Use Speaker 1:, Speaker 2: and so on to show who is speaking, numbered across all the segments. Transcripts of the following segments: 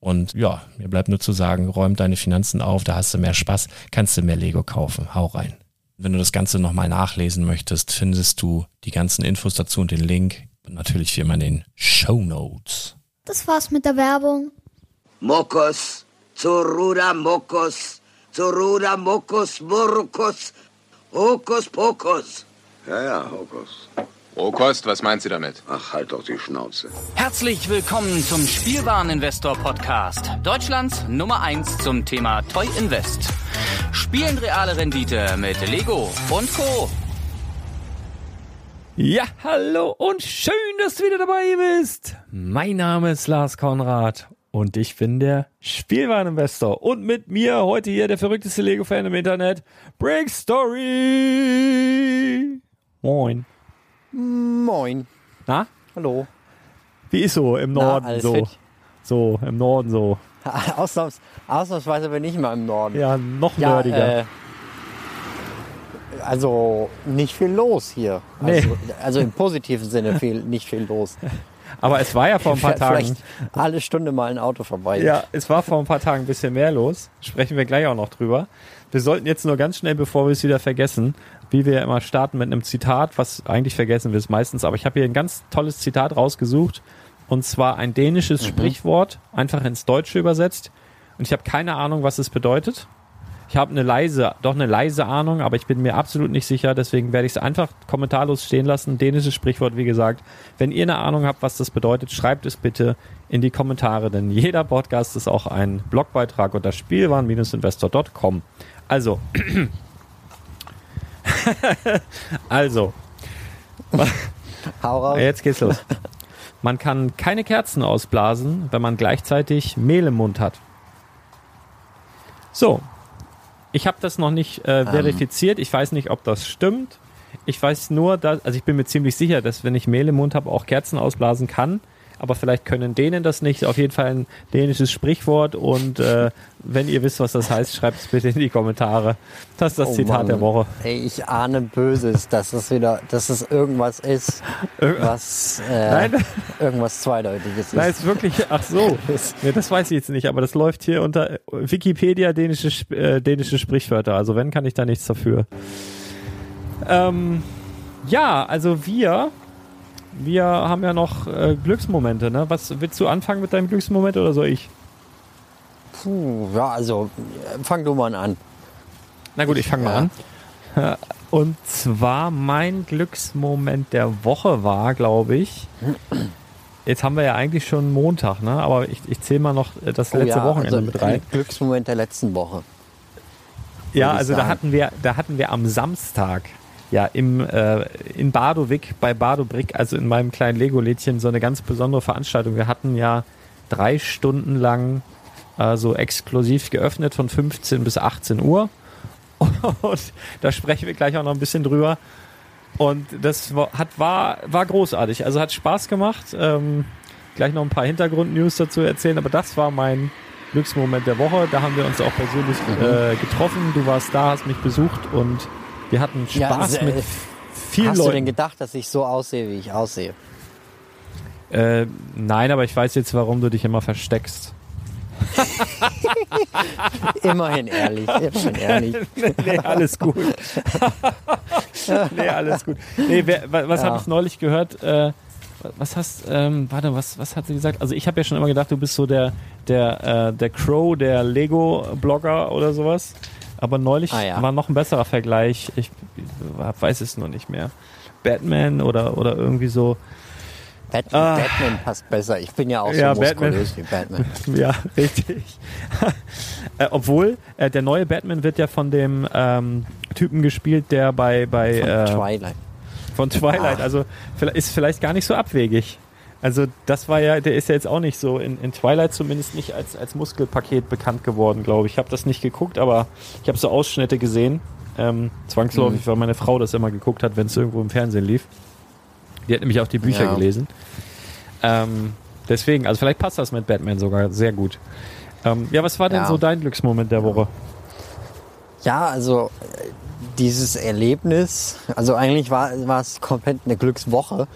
Speaker 1: Und ja, mir bleibt nur zu sagen, räum deine Finanzen auf, da hast du mehr Spaß, kannst du mehr Lego kaufen. Hau rein. Wenn du das Ganze nochmal nachlesen möchtest, findest du die ganzen Infos dazu und den Link. Und natürlich wie immer in den Show Notes.
Speaker 2: Das war's mit der Werbung.
Speaker 3: Mokos, Zorura Mokos, Zorura Mokos, Murkos, Hokus Pokus.
Speaker 4: Ja, ja, Hokus.
Speaker 5: Rohkost, was meint sie damit?
Speaker 4: Ach, halt doch die Schnauze.
Speaker 6: Herzlich willkommen zum Spielwareninvestor Podcast. Deutschlands Nummer 1 zum Thema Toy Invest. Spielen reale Rendite mit Lego und Co.
Speaker 7: Ja, hallo und schön, dass du wieder dabei bist. Mein Name ist Lars Konrad und ich bin der Spielwareninvestor. Und mit mir heute hier der verrückteste Lego-Fan im Internet, Break Story. Moin.
Speaker 8: Moin.
Speaker 7: Na?
Speaker 8: Hallo.
Speaker 7: Wie ist so im Norden
Speaker 8: Na,
Speaker 7: so?
Speaker 8: Fit.
Speaker 7: So, im Norden so.
Speaker 8: Ausnahms, ausnahmsweise bin ich mal im Norden.
Speaker 7: Ja, noch nerdiger.
Speaker 8: Äh, also nicht viel los hier.
Speaker 7: Nee.
Speaker 8: Also, also im positiven Sinne viel, nicht viel los.
Speaker 7: Aber es war ja vor ein paar Tagen.
Speaker 8: Alle Stunde mal ein Auto vorbei.
Speaker 7: Ja, es war vor ein paar Tagen ein bisschen mehr los. Sprechen wir gleich auch noch drüber. Wir sollten jetzt nur ganz schnell, bevor wir es wieder vergessen, wie wir immer starten mit einem Zitat, was eigentlich vergessen wir es meistens, aber ich habe hier ein ganz tolles Zitat rausgesucht und zwar ein dänisches Sprichwort, einfach ins Deutsche übersetzt und ich habe keine Ahnung, was es bedeutet. Ich habe eine leise, doch eine leise Ahnung, aber ich bin mir absolut nicht sicher, deswegen werde ich es einfach kommentarlos stehen lassen. Dänisches Sprichwort, wie gesagt. Wenn ihr eine Ahnung habt, was das bedeutet, schreibt es bitte in die Kommentare, denn jeder Podcast ist auch ein Blogbeitrag unter spielwaren-investor.com. Also, also,
Speaker 8: Hau raus.
Speaker 7: jetzt geht's los. Man kann keine Kerzen ausblasen, wenn man gleichzeitig Mehl im Mund hat. So, Ich habe das noch nicht äh, verifiziert. Ich weiß nicht, ob das stimmt. Ich weiß nur, dass, also ich bin mir ziemlich sicher, dass wenn ich Mehl im Mund habe, auch Kerzen ausblasen kann. Aber vielleicht können Dänen das nicht. Auf jeden Fall ein dänisches Sprichwort. Und äh, wenn ihr wisst, was das heißt, schreibt es bitte in die Kommentare. Das ist das
Speaker 8: Oh
Speaker 7: Zitat
Speaker 8: Mann.
Speaker 7: der Woche.
Speaker 8: Ey, ich ahne Böses, dass es wieder, dass es irgendwas ist, was äh, irgendwas Zweideutiges ist.
Speaker 7: Nein, ist wirklich, ach so. Nee, das weiß ich jetzt nicht, aber das läuft hier unter Wikipedia dänische, äh, dänische Sprichwörter. Also wenn, kann ich da nichts dafür. Ähm, ja, also wir, wir haben ja noch äh, Glücksmomente, ne? Was, willst du anfangen mit deinem Glücksmoment oder soll ich?
Speaker 8: Puh, ja, also äh, fang du mal an.
Speaker 7: Na gut, ich fange mal an. Und zwar mein Glücksmoment der Woche war, glaube ich, jetzt haben wir ja eigentlich schon Montag, ne? Aber ich, ich zähle mal noch äh, das
Speaker 8: Oh
Speaker 7: letzte
Speaker 8: ja,
Speaker 7: Wochenende
Speaker 8: also,
Speaker 7: mit rein.
Speaker 8: Glücksmoment der letzten Woche.
Speaker 7: Ja, also da hatten wir, da hatten wir am Samstag ja im äh, in Badowik bei Badobrick, also in meinem kleinen Lego-Lädchen, so eine ganz besondere Veranstaltung. Wir hatten ja drei Stunden lang äh, so exklusiv geöffnet von 15 bis 18 Uhr. Und da sprechen wir gleich auch noch ein bisschen drüber. Und das war, hat, war, war großartig. Also hat Spaß gemacht. Ähm, gleich noch ein paar Hintergrundnews dazu erzählen, aber das war mein Glücksmoment der Woche. Da haben wir uns auch persönlich äh, getroffen. Du warst da, hast mich besucht und wir hatten
Speaker 8: Ja,
Speaker 7: Spaß
Speaker 8: sehr-
Speaker 7: mit vielen
Speaker 8: Hast du denn
Speaker 7: Leuten.
Speaker 8: gedacht, dass ich so aussehe, wie ich aussehe?
Speaker 7: Äh, nein, aber ich weiß jetzt, warum du dich immer versteckst.
Speaker 8: Immerhin ehrlich, immerhin ehrlich.
Speaker 7: nee, alles gut. nee, alles gut. Nee, wer, wa- was
Speaker 8: Ja.
Speaker 7: habe ich neulich gehört? Äh, was hast, ähm, warte, was, was hat sie gesagt? Also ich habe ja schon immer gedacht, du bist so der, der, äh, der Crow, der Lego-Blogger oder sowas. Aber neulich
Speaker 8: Ah, ja.
Speaker 7: war noch ein besserer Vergleich. Ich weiß es noch nicht mehr. Batman oder, oder irgendwie so.
Speaker 8: Bat
Speaker 7: Ah.
Speaker 8: Batman passt besser. Ich bin ja auch so
Speaker 7: Ja, Batman.
Speaker 8: muskulös wie Batman.
Speaker 7: Ja, richtig. äh, obwohl, äh, der neue Batman wird ja von dem ähm, Typen gespielt, der bei, bei
Speaker 8: Von
Speaker 7: äh,
Speaker 8: Twilight.
Speaker 7: von Twilight,
Speaker 8: Ah.
Speaker 7: also ist vielleicht gar nicht so abwegig. Also das war ja, der ist ja jetzt auch nicht so in, in Twilight zumindest nicht als, als Muskelpaket bekannt geworden, glaube ich. Ich habe das nicht geguckt, aber ich habe so Ausschnitte gesehen. Ähm, zwangsläufig,
Speaker 8: Mhm.
Speaker 7: weil meine Frau das immer geguckt hat, wenn es irgendwo im Fernsehen lief. Die hat nämlich auch die Bücher
Speaker 8: Ja.
Speaker 7: gelesen. Ähm, deswegen, also vielleicht passt das mit Batman sogar sehr gut. Ähm, ja, was war denn
Speaker 8: Ja.
Speaker 7: so dein Glücksmoment der Woche?
Speaker 8: Ja, also äh, dieses Erlebnis, also eigentlich war, war es komplett eine Glückswoche.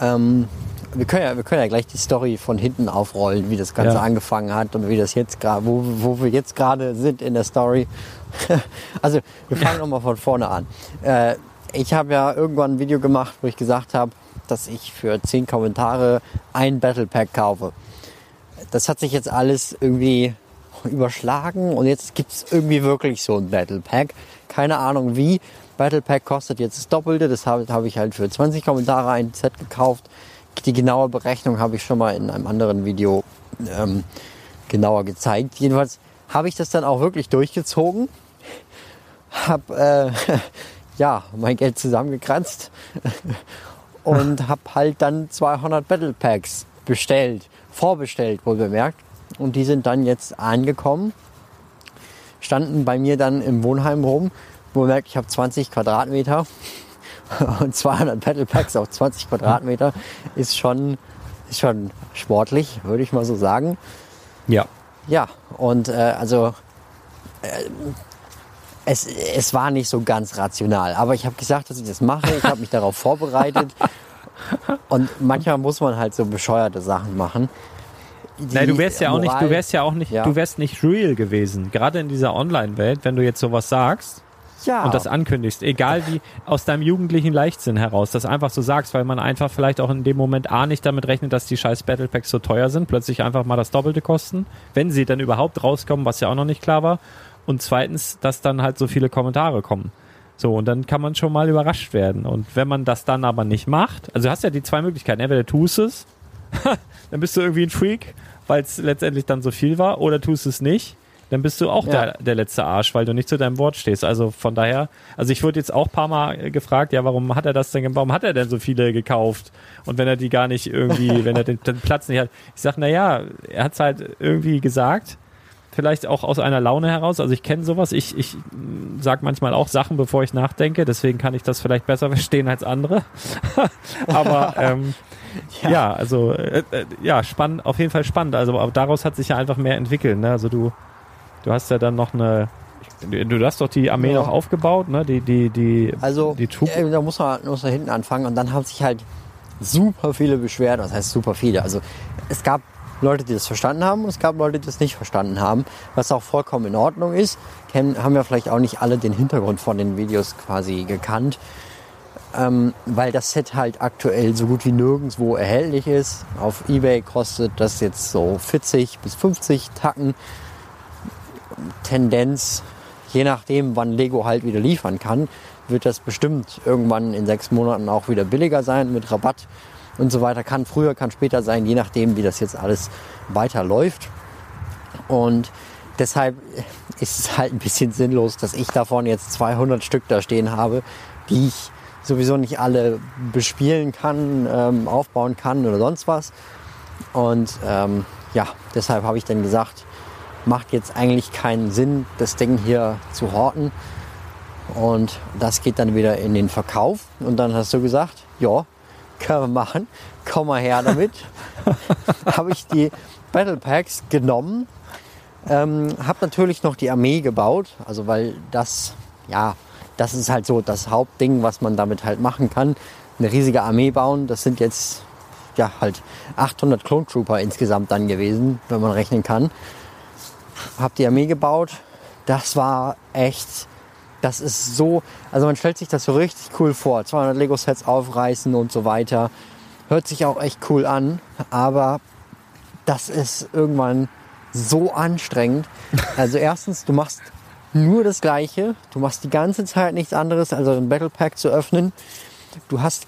Speaker 8: Ähm, wir, können ja, wir können ja gleich die Story von hinten aufrollen, wie das Ganze
Speaker 7: Ja.
Speaker 8: angefangen hat und wie das jetzt gerade, wo, wo wir jetzt gerade sind in der Story. also wir fangen nochmal von vorne an. Äh, ich habe ja irgendwann ein Video gemacht, wo ich gesagt habe, dass ich für 10 Kommentare ein Battle Pack kaufe. Das hat sich jetzt alles irgendwie überschlagen und jetzt gibt's irgendwie wirklich so ein Battle Pack. Keine Ahnung wie. Battle Pack kostet jetzt das Doppelte. Das habe hab ich halt für 20 Kommentare ein Set gekauft. Die genaue Berechnung habe ich schon mal in einem anderen Video ähm, genauer gezeigt. Jedenfalls habe ich das dann auch wirklich durchgezogen. Hab äh, ja mein Geld zusammengekratzt und habe halt dann 200 Battle Packs bestellt, vorbestellt, wohl bemerkt. Und die sind dann jetzt angekommen, standen bei mir dann im Wohnheim rum. Wohl bemerkt, ich habe 20 Quadratmeter und 200 Battle Packs auf 20 Quadratmeter ist schon, ist schon sportlich, würde ich mal so sagen.
Speaker 7: Ja.
Speaker 8: Ja, und äh, also äh, es, es war nicht so ganz rational, aber ich habe gesagt, dass ich das mache. Ich habe mich darauf vorbereitet. Und manchmal muss man halt so bescheuerte Sachen machen.
Speaker 7: Nein, du wärst ja auch nicht, du
Speaker 8: Moral-
Speaker 7: wärst ja auch nicht,
Speaker 8: Ja.
Speaker 7: du wärst nicht real gewesen. Gerade in dieser Online-Welt, wenn du jetzt sowas sagst
Speaker 8: ja,
Speaker 7: und das ankündigst, egal wie aus deinem jugendlichen Leichtsinn heraus, das einfach so sagst, weil man einfach vielleicht auch in dem Moment A nicht damit rechnet, dass die scheiß Battle Packs so teuer sind, plötzlich einfach mal das Doppelte kosten, wenn sie dann überhaupt rauskommen, was ja auch noch nicht klar war. Und zweitens, dass dann halt so viele Kommentare kommen. So, und dann kann man schon mal überrascht werden. Und wenn man das dann aber nicht macht, also du hast ja die zwei Möglichkeiten, entweder tust es, dann bist du irgendwie ein Freak, weil es letztendlich dann so viel war, oder tust es nicht, dann bist du auch
Speaker 8: Ja.
Speaker 7: der, der letzte Arsch, weil du nicht zu deinem Wort stehst. Also von daher, also ich wurde jetzt auch ein paar Mal äh, gefragt, ja, warum hat er das denn, warum hat er denn so viele gekauft? Und wenn er die gar nicht irgendwie, wenn er den, den Platz nicht hat. Ich sag, na ja, er hat's halt irgendwie gesagt vielleicht auch aus einer Laune heraus. Also ich kenne sowas. Ich, ich mm, sag manchmal auch Sachen, bevor ich nachdenke. Deswegen kann ich das vielleicht besser verstehen als andere. Aber ähm, ja. ja, also äh, äh, ja, spannend, auf jeden Fall spannend. Also daraus hat sich ja einfach mehr entwickelt. Ne? Also du, du hast ja dann noch eine Du hast doch die Armee
Speaker 8: Ja.
Speaker 7: noch aufgebaut, ne? Die, die, die,
Speaker 8: Also,
Speaker 7: die
Speaker 8: äh, da muss man, muss man hinten anfangen und dann haben sich halt super viele beschwert. Was heißt super viele? Also, es gab Leute, die das verstanden haben und es gab Leute, die das nicht verstanden haben, was auch vollkommen in Ordnung ist. Kennen, haben ja vielleicht auch nicht alle den Hintergrund von den Videos quasi gekannt, ähm, weil das Set halt aktuell so gut wie nirgendwo erhältlich ist. Auf Ebay kostet das jetzt so 40 bis 50 Tacken. Tendenz, je nachdem, wann Lego halt wieder liefern kann, wird das bestimmt irgendwann in sechs Monaten auch wieder billiger sein mit Rabatt und so weiter. Kann früher, kann später sein, je nachdem, wie das jetzt alles weiterläuft. Und deshalb ist es halt ein bisschen sinnlos, dass ich davon jetzt 200 Stück da stehen habe, die ich sowieso nicht alle bespielen kann, ähm, aufbauen kann oder sonst was. Und ähm, ja, deshalb habe ich dann gesagt, macht jetzt eigentlich keinen Sinn, das Ding hier zu horten. Und das geht dann wieder in den Verkauf. Und dann hast du gesagt, ja, können wir machen, komm mal her damit. habe ich die Battle Packs genommen, ähm, habe natürlich noch die Armee gebaut, also weil das, ja, das ist halt so das Hauptding, was man damit halt machen kann. Eine riesige Armee bauen, das sind jetzt ja halt 800 Clone Trooper insgesamt dann gewesen, wenn man rechnen kann. Hab die Armee gebaut. Das war echt, das ist so, also man stellt sich das so richtig cool vor. 200 Lego Sets aufreißen und so weiter. Hört sich auch echt cool an, aber das ist irgendwann so anstrengend. Also erstens, du machst nur das Gleiche. Du machst die ganze Zeit nichts anderes, als ein Battle Pack zu öffnen. Du hast,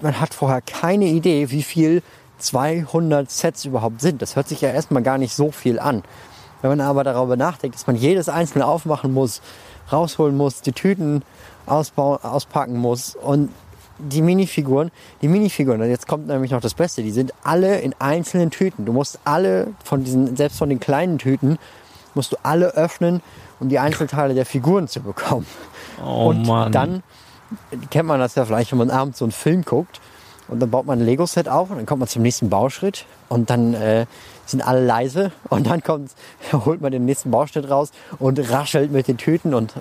Speaker 8: man hat vorher keine Idee, wie viel 200 Sets überhaupt sind. Das hört sich ja erstmal gar nicht so viel an. Wenn man aber darüber nachdenkt, dass man jedes einzelne aufmachen muss, rausholen muss, die Tüten ausbauen, auspacken muss und die Minifiguren, die Minifiguren, und jetzt kommt nämlich noch das Beste, die sind alle in einzelnen Tüten. Du musst alle von diesen, selbst von den kleinen Tüten, musst du alle öffnen, um die Einzelteile der Figuren zu bekommen.
Speaker 7: Oh
Speaker 8: und
Speaker 7: Mann.
Speaker 8: dann kennt man das ja vielleicht, wenn man abends so einen Film guckt und dann baut man ein Lego-Set auf und dann kommt man zum nächsten Bauschritt und dann äh, sind alle leise und dann kommt, holt man den nächsten Bauschritt raus und raschelt mit den Tüten und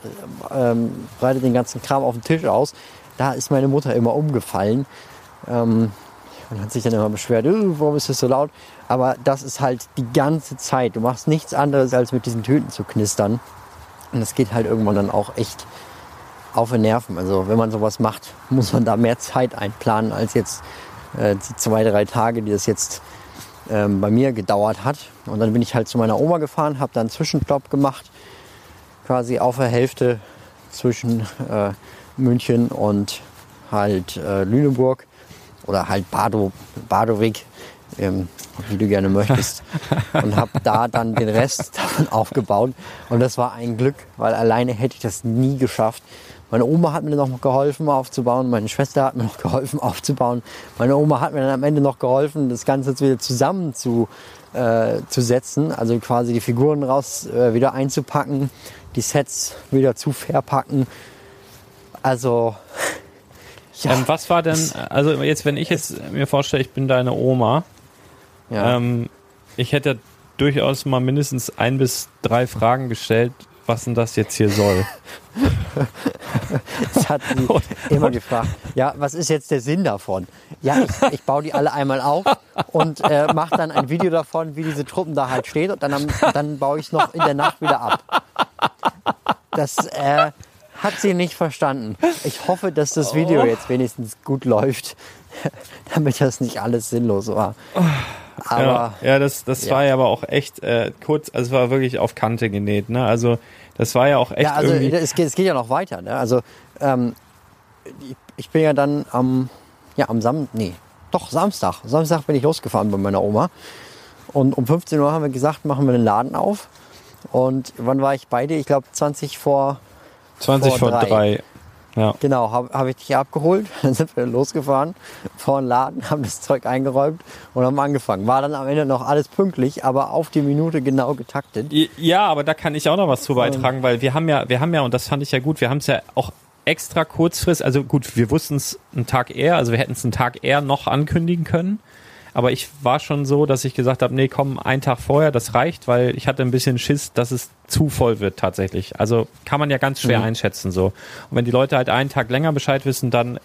Speaker 8: ähm, breitet den ganzen Kram auf den Tisch aus. Da ist meine Mutter immer umgefallen ähm, und hat sich dann immer beschwert, "Äh, warum ist das so laut? Aber das ist halt die ganze Zeit. Du machst nichts anderes, als mit diesen Tüten zu knistern. Und das geht halt irgendwann dann auch echt auf den Nerven. Also wenn man sowas macht, muss man da mehr Zeit einplanen als jetzt äh, die zwei, drei Tage, die das jetzt ähm, bei mir gedauert hat. Und dann bin ich halt zu meiner Oma gefahren, habe dann einen Zwischenstopp gemacht, quasi auf der Hälfte zwischen äh, München und halt äh, Lüneburg oder halt Badow, Badowig, ähm, wie du gerne möchtest. und habe da dann den Rest davon aufgebaut. Und das war ein Glück, weil alleine hätte ich das nie geschafft. Meine Oma hat mir noch geholfen aufzubauen, meine Schwester hat mir noch geholfen aufzubauen. Meine Oma hat mir dann am Ende noch geholfen, das Ganze jetzt wieder zusammen zu, äh, zu setzen. Also quasi die Figuren raus äh, wieder einzupacken, die Sets wieder zu verpacken. Also ja,
Speaker 7: Ähm, was war denn, also jetzt, wenn ich jetzt mir vorstelle, ich bin deine Oma,
Speaker 8: ja.
Speaker 7: ähm, ich hätte durchaus mal mindestens ein bis drei Fragen gestellt, was denn das jetzt hier soll.
Speaker 8: Das hat sie immer gefragt. Ja, was ist jetzt der Sinn davon? Ja, ich, ich baue die alle einmal auf und äh, mache dann ein Video davon, wie diese Truppen da halt stehen und dann, dann baue ich es noch in der Nacht wieder ab. Das äh, hat sie nicht verstanden. Ich hoffe, dass das Video jetzt wenigstens gut läuft, damit das nicht alles sinnlos war. Aber
Speaker 7: ja, ja, das, das
Speaker 8: ja.
Speaker 7: war ja aber auch echt äh, kurz, also es war wirklich auf Kante genäht, ne? Also das war ja auch echt
Speaker 8: Ja, also
Speaker 7: irgendwie.
Speaker 8: es geht, es geht ja noch weiter. Ne? Also ähm, ich- bin ja dann am, ja, am Sam nee, doch Samstag. Samstag bin ich losgefahren bei meiner Oma. Und um 15 Uhr haben wir gesagt, machen wir den Laden auf. Und wann war ich bei dir? Ich glaube 20 vor
Speaker 7: 20
Speaker 8: vor
Speaker 7: vor
Speaker 8: drei.
Speaker 7: drei. Ja.
Speaker 8: Genau, habe hab ich dich abgeholt, dann sind wir losgefahren vor den Laden, haben das Zeug eingeräumt und haben angefangen. War dann am Ende noch alles pünktlich, aber auf die Minute genau getaktet.
Speaker 7: Ja, aber da kann ich auch noch was zu beitragen, weil wir haben ja, wir haben ja, und das fand ich ja gut, wir haben es ja auch extra kurzfrist, also gut, wir wussten es einen Tag eher, also wir hätten es einen Tag eher noch ankündigen können. Aber ich war schon so, dass ich gesagt habe, nee, komm, einen Tag vorher, das reicht, weil ich hatte ein bisschen Schiss, dass es zu voll wird tatsächlich. Also kann man ja ganz schwer
Speaker 8: Mhm.
Speaker 7: einschätzen so. Und wenn die Leute halt einen Tag länger Bescheid wissen, dann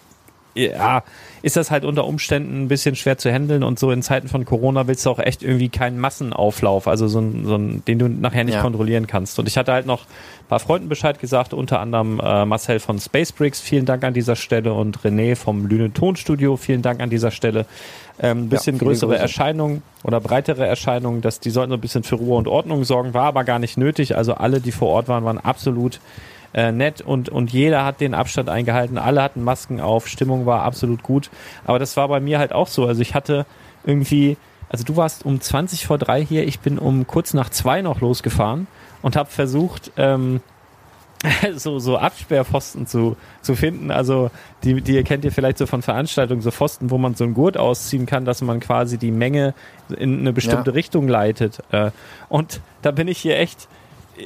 Speaker 7: ja, ist das halt unter Umständen ein bisschen schwer zu handeln und so in Zeiten von Corona willst du auch echt irgendwie keinen Massenauflauf, also so ein, so ein den du nachher nicht
Speaker 8: Ja.
Speaker 7: kontrollieren kannst. Und ich hatte halt noch ein paar Freunden Bescheid gesagt, unter anderem äh, Marcel von Spacebricks, vielen Dank an dieser Stelle und René vom Lüne Tonstudio, vielen Dank an dieser Stelle. Ähm, ein bisschen
Speaker 8: viele
Speaker 7: größere
Speaker 8: Grüße.
Speaker 7: Erscheinungen oder breitere Erscheinungen, dass die sollten so ein bisschen für Ruhe und Ordnung sorgen, war aber gar nicht nötig. Also alle, die vor Ort waren, waren absolut äh, nett und, und jeder hat den Abstand eingehalten, alle hatten Masken auf, Stimmung war absolut gut. Aber das war bei mir halt auch so. Also ich hatte irgendwie, also du warst um 20 vor drei hier, ich bin um kurz nach zwei noch losgefahren und habe versucht, ähm, so, so Absperrpfosten zu, zu finden. Also die, die kennt ihr vielleicht so von Veranstaltungen, so Pfosten, wo man so einen Gurt ausziehen kann, dass man quasi die Menge in eine bestimmte
Speaker 8: Ja.
Speaker 7: Richtung leitet. Äh, Und da bin ich hier echt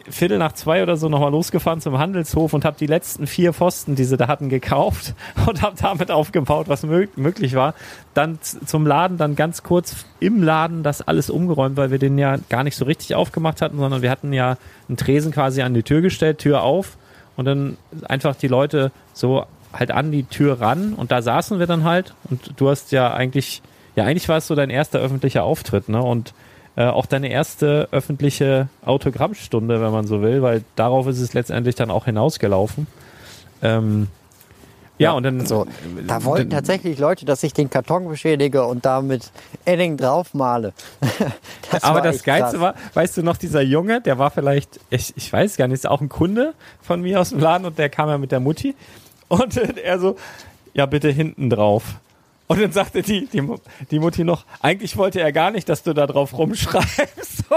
Speaker 7: Viertel nach zwei oder so nochmal losgefahren zum Handelshof und habe die letzten vier Pfosten, die sie da hatten, gekauft und habe damit aufgebaut, was mög möglich war. Dann zum Laden, dann ganz kurz im Laden das alles umgeräumt, weil wir den ja gar nicht so richtig aufgemacht hatten, sondern wir hatten ja einen Tresen quasi an die Tür gestellt, Tür auf und dann einfach die Leute so halt an die Tür ran und da saßen wir dann halt und du hast ja eigentlich, ja eigentlich war es so dein erster öffentlicher Auftritt, ne? Und äh, auch deine erste öffentliche Autogrammstunde, wenn man so will, weil darauf ist es letztendlich dann auch hinausgelaufen. Ähm, ja, und dann
Speaker 8: So, da wollten
Speaker 7: dann-
Speaker 8: tatsächlich Leute, dass ich den Karton beschädige und damit Edding draufmale. Das
Speaker 7: aber das Geilste
Speaker 8: krass.
Speaker 7: war, weißt du noch, dieser Junge, der war vielleicht, ich, ich weiß gar nicht, ist auch ein Kunde von mir aus dem Laden und der kam ja mit der Mutti und er so, ja bitte hinten drauf. Und dann sagte die, die, die Mutti noch, eigentlich wollte er gar nicht, dass du da drauf rumschreibst.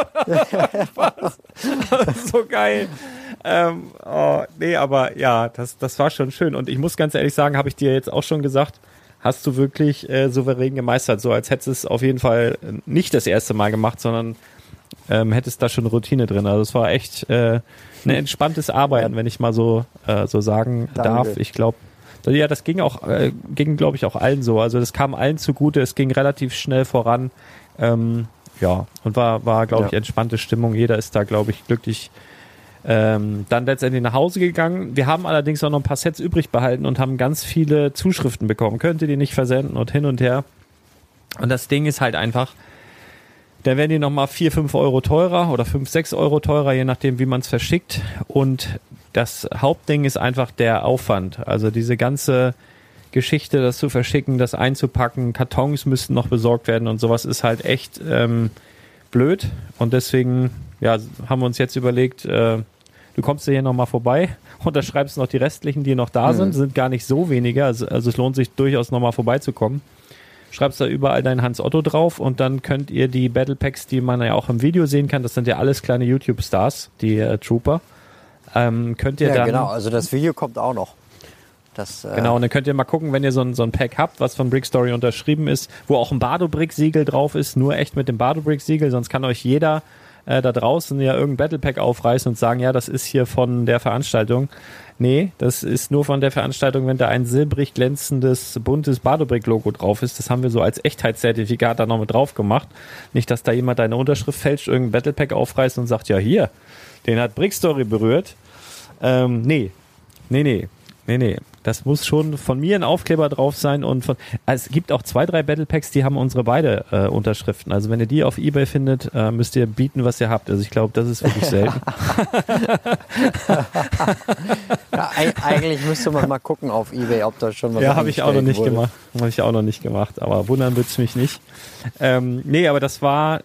Speaker 7: So geil. Ähm, oh, nee, aber ja, das, das war schon schön. Und ich muss ganz ehrlich sagen, habe ich dir jetzt auch schon gesagt, hast du wirklich äh, souverän gemeistert. So als hättest du es auf jeden Fall nicht das erste Mal gemacht, sondern ähm, hättest da schon Routine drin. Also es war echt äh, ein entspanntes Arbeiten, wenn ich mal so, äh, so sagen
Speaker 8: Danke.
Speaker 7: darf. Ich glaube, ja, das ging auch, äh, ging glaube ich auch allen so. Also das kam allen zugute. Es ging relativ schnell voran. Ähm, ja, und war, war glaube ich,
Speaker 8: Ja.
Speaker 7: entspannte Stimmung. Jeder ist da, glaube ich, glücklich ähm, dann letztendlich nach Hause gegangen. Wir haben allerdings auch noch ein paar Sets übrig behalten und haben ganz viele Zuschriften bekommen. Könnt ihr die nicht versenden und hin und her. Und das Ding ist halt einfach, dann werden die nochmal 4, 5 Euro teurer oder 5, 6 Euro teurer, je nachdem, wie man es verschickt. Und das Hauptding ist einfach der Aufwand. Also diese ganze Geschichte, das zu verschicken, das einzupacken, Kartons müssten noch besorgt werden und sowas ist halt echt ähm, blöd. Und deswegen ja, haben wir uns jetzt überlegt, äh, du kommst hier nochmal vorbei, unterschreibst noch die restlichen, die noch da sind, sind gar nicht so wenige, also, also es lohnt sich durchaus nochmal vorbeizukommen. Schreibst da überall dein Hans Otto drauf und dann könnt ihr die Battle Packs, die man ja auch im Video sehen kann, das sind ja alles kleine YouTube-Stars, die äh, Trooper, ähm, könnt ihr
Speaker 8: Ja,
Speaker 7: dann
Speaker 8: genau. Also das Video kommt auch noch. Das, äh,
Speaker 7: Genau, und dann könnt ihr mal gucken, wenn ihr so ein, so ein Pack habt, was von Brick Story unterschrieben ist, wo auch ein Bardo-Brick-Siegel drauf ist, nur echt mit dem Bardo-Brick-Siegel, sonst kann euch jeder äh, da draußen ja irgendein Battle Pack aufreißen und sagen, ja, das ist hier von der Veranstaltung. Nee, das ist nur von der Veranstaltung, wenn da ein silbrig glänzendes, buntes Bardo-Brick-Logo drauf ist. Das haben wir so als Echtheitszertifikat da noch mit drauf gemacht. Nicht, dass da jemand deine Unterschrift fälscht, irgendein Battle Pack aufreißt und sagt, ja, hier, den hat Brick Story berührt. Ähm, nee, nee, nee, nee, nee. Das muss schon von mir ein Aufkleber drauf sein und von. Also es gibt auch zwei, drei Battle Packs, die haben unsere beide äh, Unterschriften. Also wenn ihr die auf Ebay findet, äh, müsst ihr bieten, was ihr habt. Also ich glaube, das ist wirklich selten.
Speaker 8: ja, ei- eigentlich müsste man mal gucken auf Ebay, ob da schon was
Speaker 7: ja, habe ich auch noch nicht
Speaker 8: wurde.
Speaker 7: gemacht. Habe ich auch noch nicht gemacht. Aber wundern wird's mich nicht. Ähm, nee, aber das war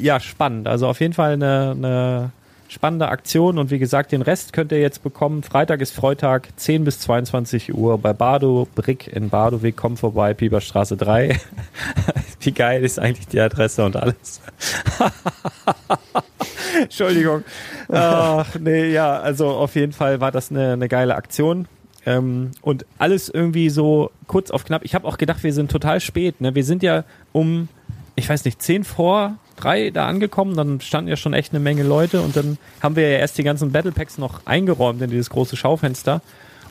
Speaker 7: ja spannend. Also auf jeden Fall eine, eine spannende Aktion und wie gesagt, den Rest könnt ihr jetzt bekommen. Freitag ist Freitag, 10 bis 22 Uhr bei Bardo Brick in Bardoweg. Kommt vorbei, Pieperstraße 3. wie geil ist eigentlich die Adresse und alles. Entschuldigung. Ach, nee, ja, also auf jeden Fall war das eine, eine geile Aktion. Ähm, und alles irgendwie so kurz auf knapp. Ich habe auch gedacht, wir sind total spät. Ne? Wir sind ja um, ich weiß nicht, zehn vor drei da angekommen. Dann standen ja schon echt eine Menge Leute. Und dann haben wir ja erst die ganzen Battle Packs noch eingeräumt in dieses große Schaufenster.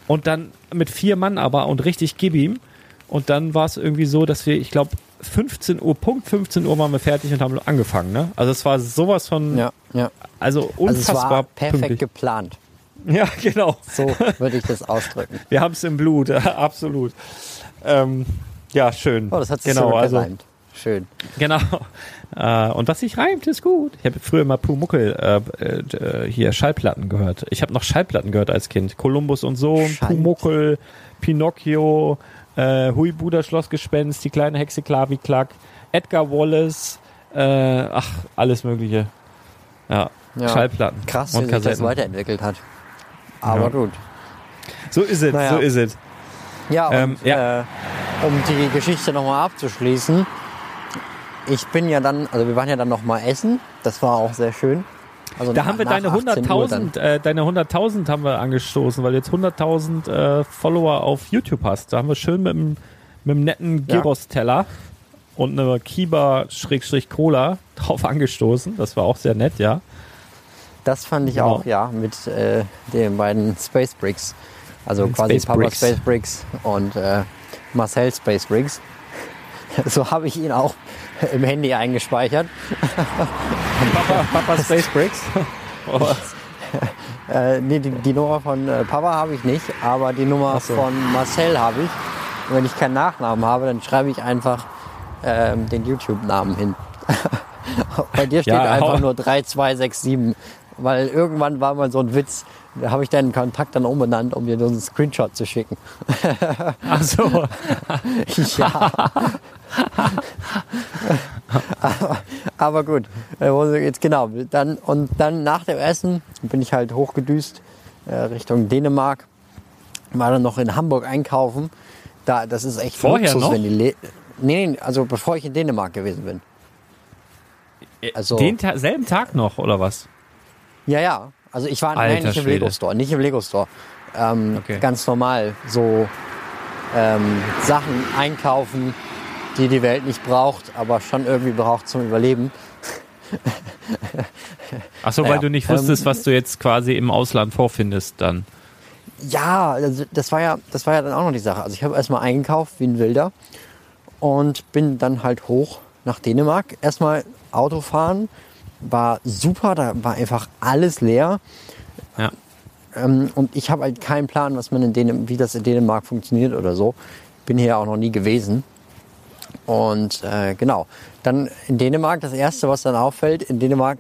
Speaker 7: Und dann mit vier Mann aber und richtig gib ihm. Und dann war es irgendwie so, dass wir, ich glaube, 15 Uhr, Punkt 15 Uhr waren wir fertig und haben angefangen. Ne? Also es war sowas von,
Speaker 8: Ja, ja.
Speaker 7: also
Speaker 8: Also
Speaker 7: unfassbar
Speaker 8: es war perfekt
Speaker 7: pünktlich.
Speaker 8: geplant.
Speaker 7: Ja, genau.
Speaker 8: So würde ich das ausdrücken.
Speaker 7: Wir haben es im Blut, absolut. Ähm, ja, schön.
Speaker 8: Oh, das hat sich
Speaker 7: genau,
Speaker 8: so
Speaker 7: also
Speaker 8: gereimt. Schön.
Speaker 7: genau. Äh, und was sich reimt, ist gut. Ich habe früher mal Pumuckel äh, äh, hier Schallplatten gehört. Ich habe noch Schallplatten gehört als Kind. Kolumbus und Sohn,
Speaker 8: Schall-
Speaker 7: Pumuckel, Pinocchio, äh, Huibuda Schlossgespenst, die kleine Hexe Klavi Klack, Edgar Wallace, äh, ach, alles mögliche. Ja,
Speaker 8: Ja.
Speaker 7: Schallplatten
Speaker 8: Krass,
Speaker 7: und
Speaker 8: wie sich das weiterentwickelt hat. Aber
Speaker 7: Ja.
Speaker 8: gut.
Speaker 7: So ist es,
Speaker 8: Naja.
Speaker 7: so ist es.
Speaker 8: Ja, und
Speaker 7: Ähm, ja.
Speaker 8: Äh, um die Geschichte nochmal abzuschließen. Ich bin ja dann, also wir waren ja dann nochmal essen. Das war auch sehr schön. Also
Speaker 7: Da
Speaker 8: nach-
Speaker 7: haben wir deine
Speaker 8: 18 Uhr dann.
Speaker 7: 100.000, äh, deine 100.000 haben wir angestoßen, weil du jetzt 100.000 äh, Follower auf YouTube hast. Da haben wir schön mit dem netten. Gyros-Teller und einer Kiba-Cola drauf angestoßen. Das war auch sehr nett, ja.
Speaker 8: Das fand ich
Speaker 7: Genau.
Speaker 8: auch, ja, mit äh, den beiden Space Bricks. Also
Speaker 7: Den
Speaker 8: quasi
Speaker 7: Space
Speaker 8: Papa
Speaker 7: Bricks.
Speaker 8: Space Bricks und äh, Marcel Space Bricks. So habe ich ihn auch im Handy eingespeichert.
Speaker 7: Papa, Papa Space Bricks. Oh,
Speaker 8: Äh, nee, die, die Nummer von äh, Papa habe ich nicht, aber die Nummer
Speaker 7: so.
Speaker 8: von Marcel habe ich. Und wenn ich keinen Nachnamen habe, dann schreibe ich einfach ähm, den YouTube-Namen hin. Bei dir steht
Speaker 7: Ja,
Speaker 8: einfach nur 3267, weil irgendwann war mal so ein Witz, da habe ich deinen Kontakt dann umbenannt, um dir so einen Screenshot zu schicken.
Speaker 7: Ach so.
Speaker 8: ja. Aber, aber gut, äh, jetzt genau. Dann, und dann nach dem Essen bin ich halt hochgedüst äh, Richtung Dänemark. War dann noch in Hamburg einkaufen. Da, das ist echt
Speaker 7: Vorher
Speaker 8: Luxus,
Speaker 7: noch?
Speaker 8: wenn die Le nee, nee, also bevor ich in Dänemark gewesen bin. Also-
Speaker 7: Den Ta selben Tag noch, oder was?
Speaker 8: Ja, ja. Also ich war nein, nicht im. Lego Store, nicht im Lego Store. Ähm,
Speaker 7: Okay.
Speaker 8: Ganz normal so ähm, Sachen einkaufen, die die Welt nicht braucht, aber schon irgendwie braucht zum Überleben.
Speaker 7: Ach so,
Speaker 8: Naja,
Speaker 7: weil du nicht
Speaker 8: ähm,
Speaker 7: wusstest, was du jetzt quasi im Ausland vorfindest dann.
Speaker 8: Ja, das war ja, das war ja dann auch noch die Sache. Also ich habe erstmal eingekauft wie ein Wilder und bin dann halt hoch nach Dänemark. Erstmal Auto fahren war super, da war einfach alles leer.
Speaker 7: Ja.
Speaker 8: Ähm, und ich habe halt keinen Plan, was man in Dänemark, wie das in Dänemark funktioniert oder so. Bin hier auch noch nie gewesen. Und äh, genau, dann in Dänemark, das erste, was dann auffällt, in Dänemark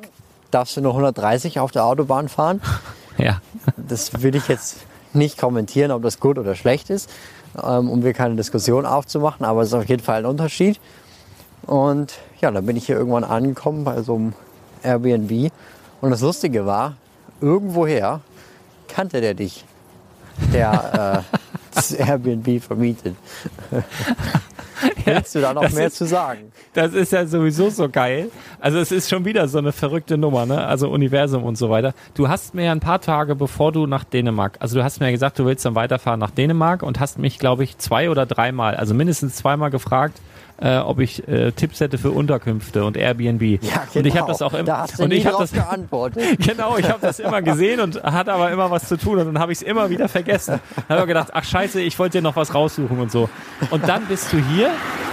Speaker 8: darfst du nur 130 auf der Autobahn fahren.
Speaker 7: Ja.
Speaker 8: Das will ich jetzt nicht kommentieren, ob das gut oder schlecht ist, ähm, um wir keine Diskussion aufzumachen, aber es ist auf jeden Fall ein Unterschied. Und ja, dann bin ich hier irgendwann angekommen bei so einem Airbnb. Und das Lustige war, irgendwoher kannte der dich, der äh, das Airbnb vermietet. Willst du da noch
Speaker 7: das
Speaker 8: mehr
Speaker 7: ist-
Speaker 8: zu sagen?
Speaker 7: Das ist ja sowieso so geil. Also es ist schon wieder so eine verrückte Nummer, ne? Also Universum und so weiter. Du hast mir ja ein paar Tage bevor du nach Dänemark, also du hast mir ja gesagt, du willst dann weiterfahren nach Dänemark und hast mich, glaube ich, zwei oder dreimal, also mindestens zweimal gefragt, äh, ob ich äh, Tipps hätte für Unterkünfte und Airbnb.
Speaker 8: Ja,
Speaker 7: Und ich habe das auch immer
Speaker 8: Da hast du
Speaker 7: und ich habe das
Speaker 8: geantwortet.
Speaker 7: Genau, ich habe das immer gesehen und hatte aber immer was zu tun und dann habe ich es immer wieder vergessen. Dann habe ich gedacht, ach scheiße, ich wollte dir noch was raussuchen und so. Und dann bist du hier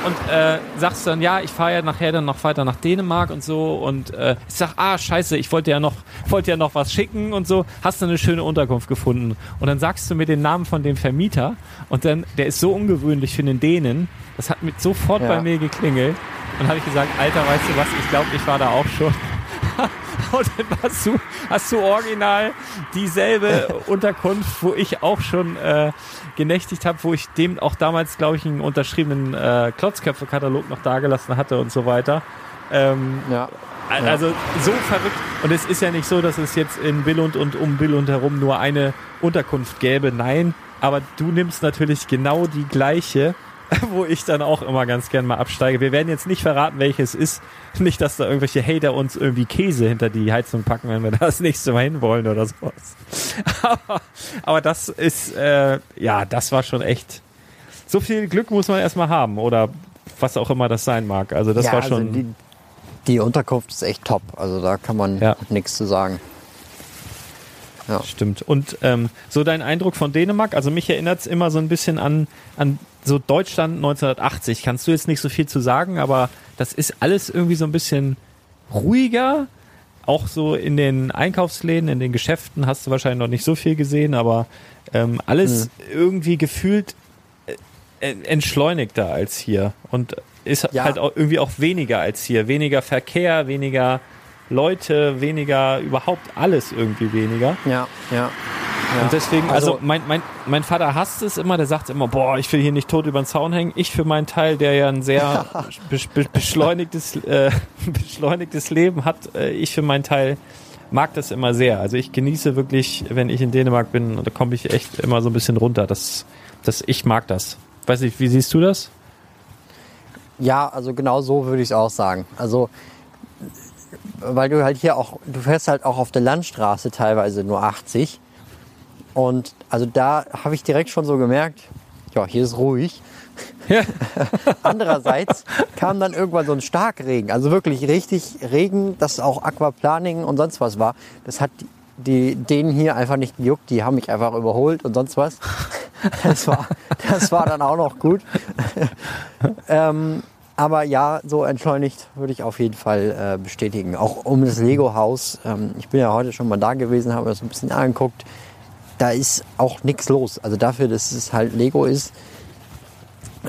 Speaker 7: und äh, sagst dann, ja, ich fahre ja nachher dann noch weiter nach Dänemark und so und äh, ich sag, ah scheiße, ich wollte ja noch, wollte ja noch was schicken und so. Hast du eine schöne Unterkunft gefunden? Und dann sagst du mir den Namen von dem Vermieter und dann, der ist so ungewöhnlich für den Dänen. Das hat mit sofort
Speaker 8: Ja.
Speaker 7: Bei mir geklingelt. Und habe ich gesagt, Alter, weißt du was, ich glaube, ich war da auch schon. Und dann hast du, hast du original dieselbe Unterkunft, wo ich auch schon äh, genächtigt habe, wo ich dem auch damals, glaube ich, einen unterschriebenen äh, Klotzköpfe-Katalog noch dagelassen hatte und so weiter. Ähm,
Speaker 8: Ja.
Speaker 7: Al- Also so verrückt. Und es ist ja nicht so, dass es jetzt in Billund und um Billund herum nur eine Unterkunft gäbe. Nein, aber du nimmst natürlich genau die gleiche wo ich dann auch immer ganz gern mal absteige. Wir werden jetzt nicht verraten, welches ist. Nicht, dass da irgendwelche Hater uns irgendwie Käse hinter die Heizung packen, wenn wir da das nächste Mal hinwollen oder sowas. Aber, aber das ist, äh, ja, das war schon echt. So viel Glück muss man erstmal haben oder was auch immer das sein mag. Also das
Speaker 8: ja,
Speaker 7: war schon.
Speaker 8: Also die, die Unterkunft ist echt top. Also da kann man
Speaker 7: Ja.
Speaker 8: nichts zu sagen. Ja.
Speaker 7: Stimmt. Und ähm, so dein Eindruck von Dänemark, also mich erinnert es immer so ein bisschen an, an so Deutschland 1980. Kannst du jetzt nicht so viel zu sagen, aber das ist alles irgendwie so ein bisschen ruhiger. Auch so in den Einkaufsläden, in den Geschäften hast du wahrscheinlich noch nicht so viel gesehen, aber ähm, alles irgendwie gefühlt äh, entschleunigter als hier. Und ist
Speaker 8: Ja.
Speaker 7: halt auch irgendwie auch weniger als hier. Weniger Verkehr, weniger Leute, weniger überhaupt alles irgendwie weniger.
Speaker 8: Ja, ja. ja.
Speaker 7: Und deswegen, also,
Speaker 8: Also-
Speaker 7: mein, mein, mein Vater hasst es immer, der sagt immer, boah, ich will hier nicht tot über den Zaun hängen. Ich für meinen Teil, der ja ein sehr be be beschleunigtes, äh, beschleunigtes Leben hat, äh, ich für meinen Teil mag das immer sehr. Also ich genieße wirklich, wenn ich in Dänemark bin, da komme ich echt immer so ein bisschen runter. Das, das, ich mag das. Weiß nicht, wie siehst du das?
Speaker 8: Ja, also genau so würde ich es auch sagen. Also, weil du halt hier auch, du fährst halt auch auf der Landstraße teilweise nur 80. Und also da habe ich direkt schon so gemerkt, ja, hier ist ruhig.
Speaker 7: Ja.
Speaker 8: Andererseits kam dann irgendwann so ein Starkregen, also wirklich richtig Regen, dass auch Aquaplaning und sonst was war. Das hat die, denen hier einfach nicht gejuckt, die haben mich einfach überholt und sonst was. Das war, das war dann auch noch gut. ähm, aber ja, so entschleunigt würde ich auf jeden Fall äh, bestätigen. Auch um das Lego-Haus. Ähm, ich bin ja heute schon mal da gewesen, habe mir das ein bisschen angeguckt. Da ist auch nichts los. Also dafür, dass es halt Lego ist,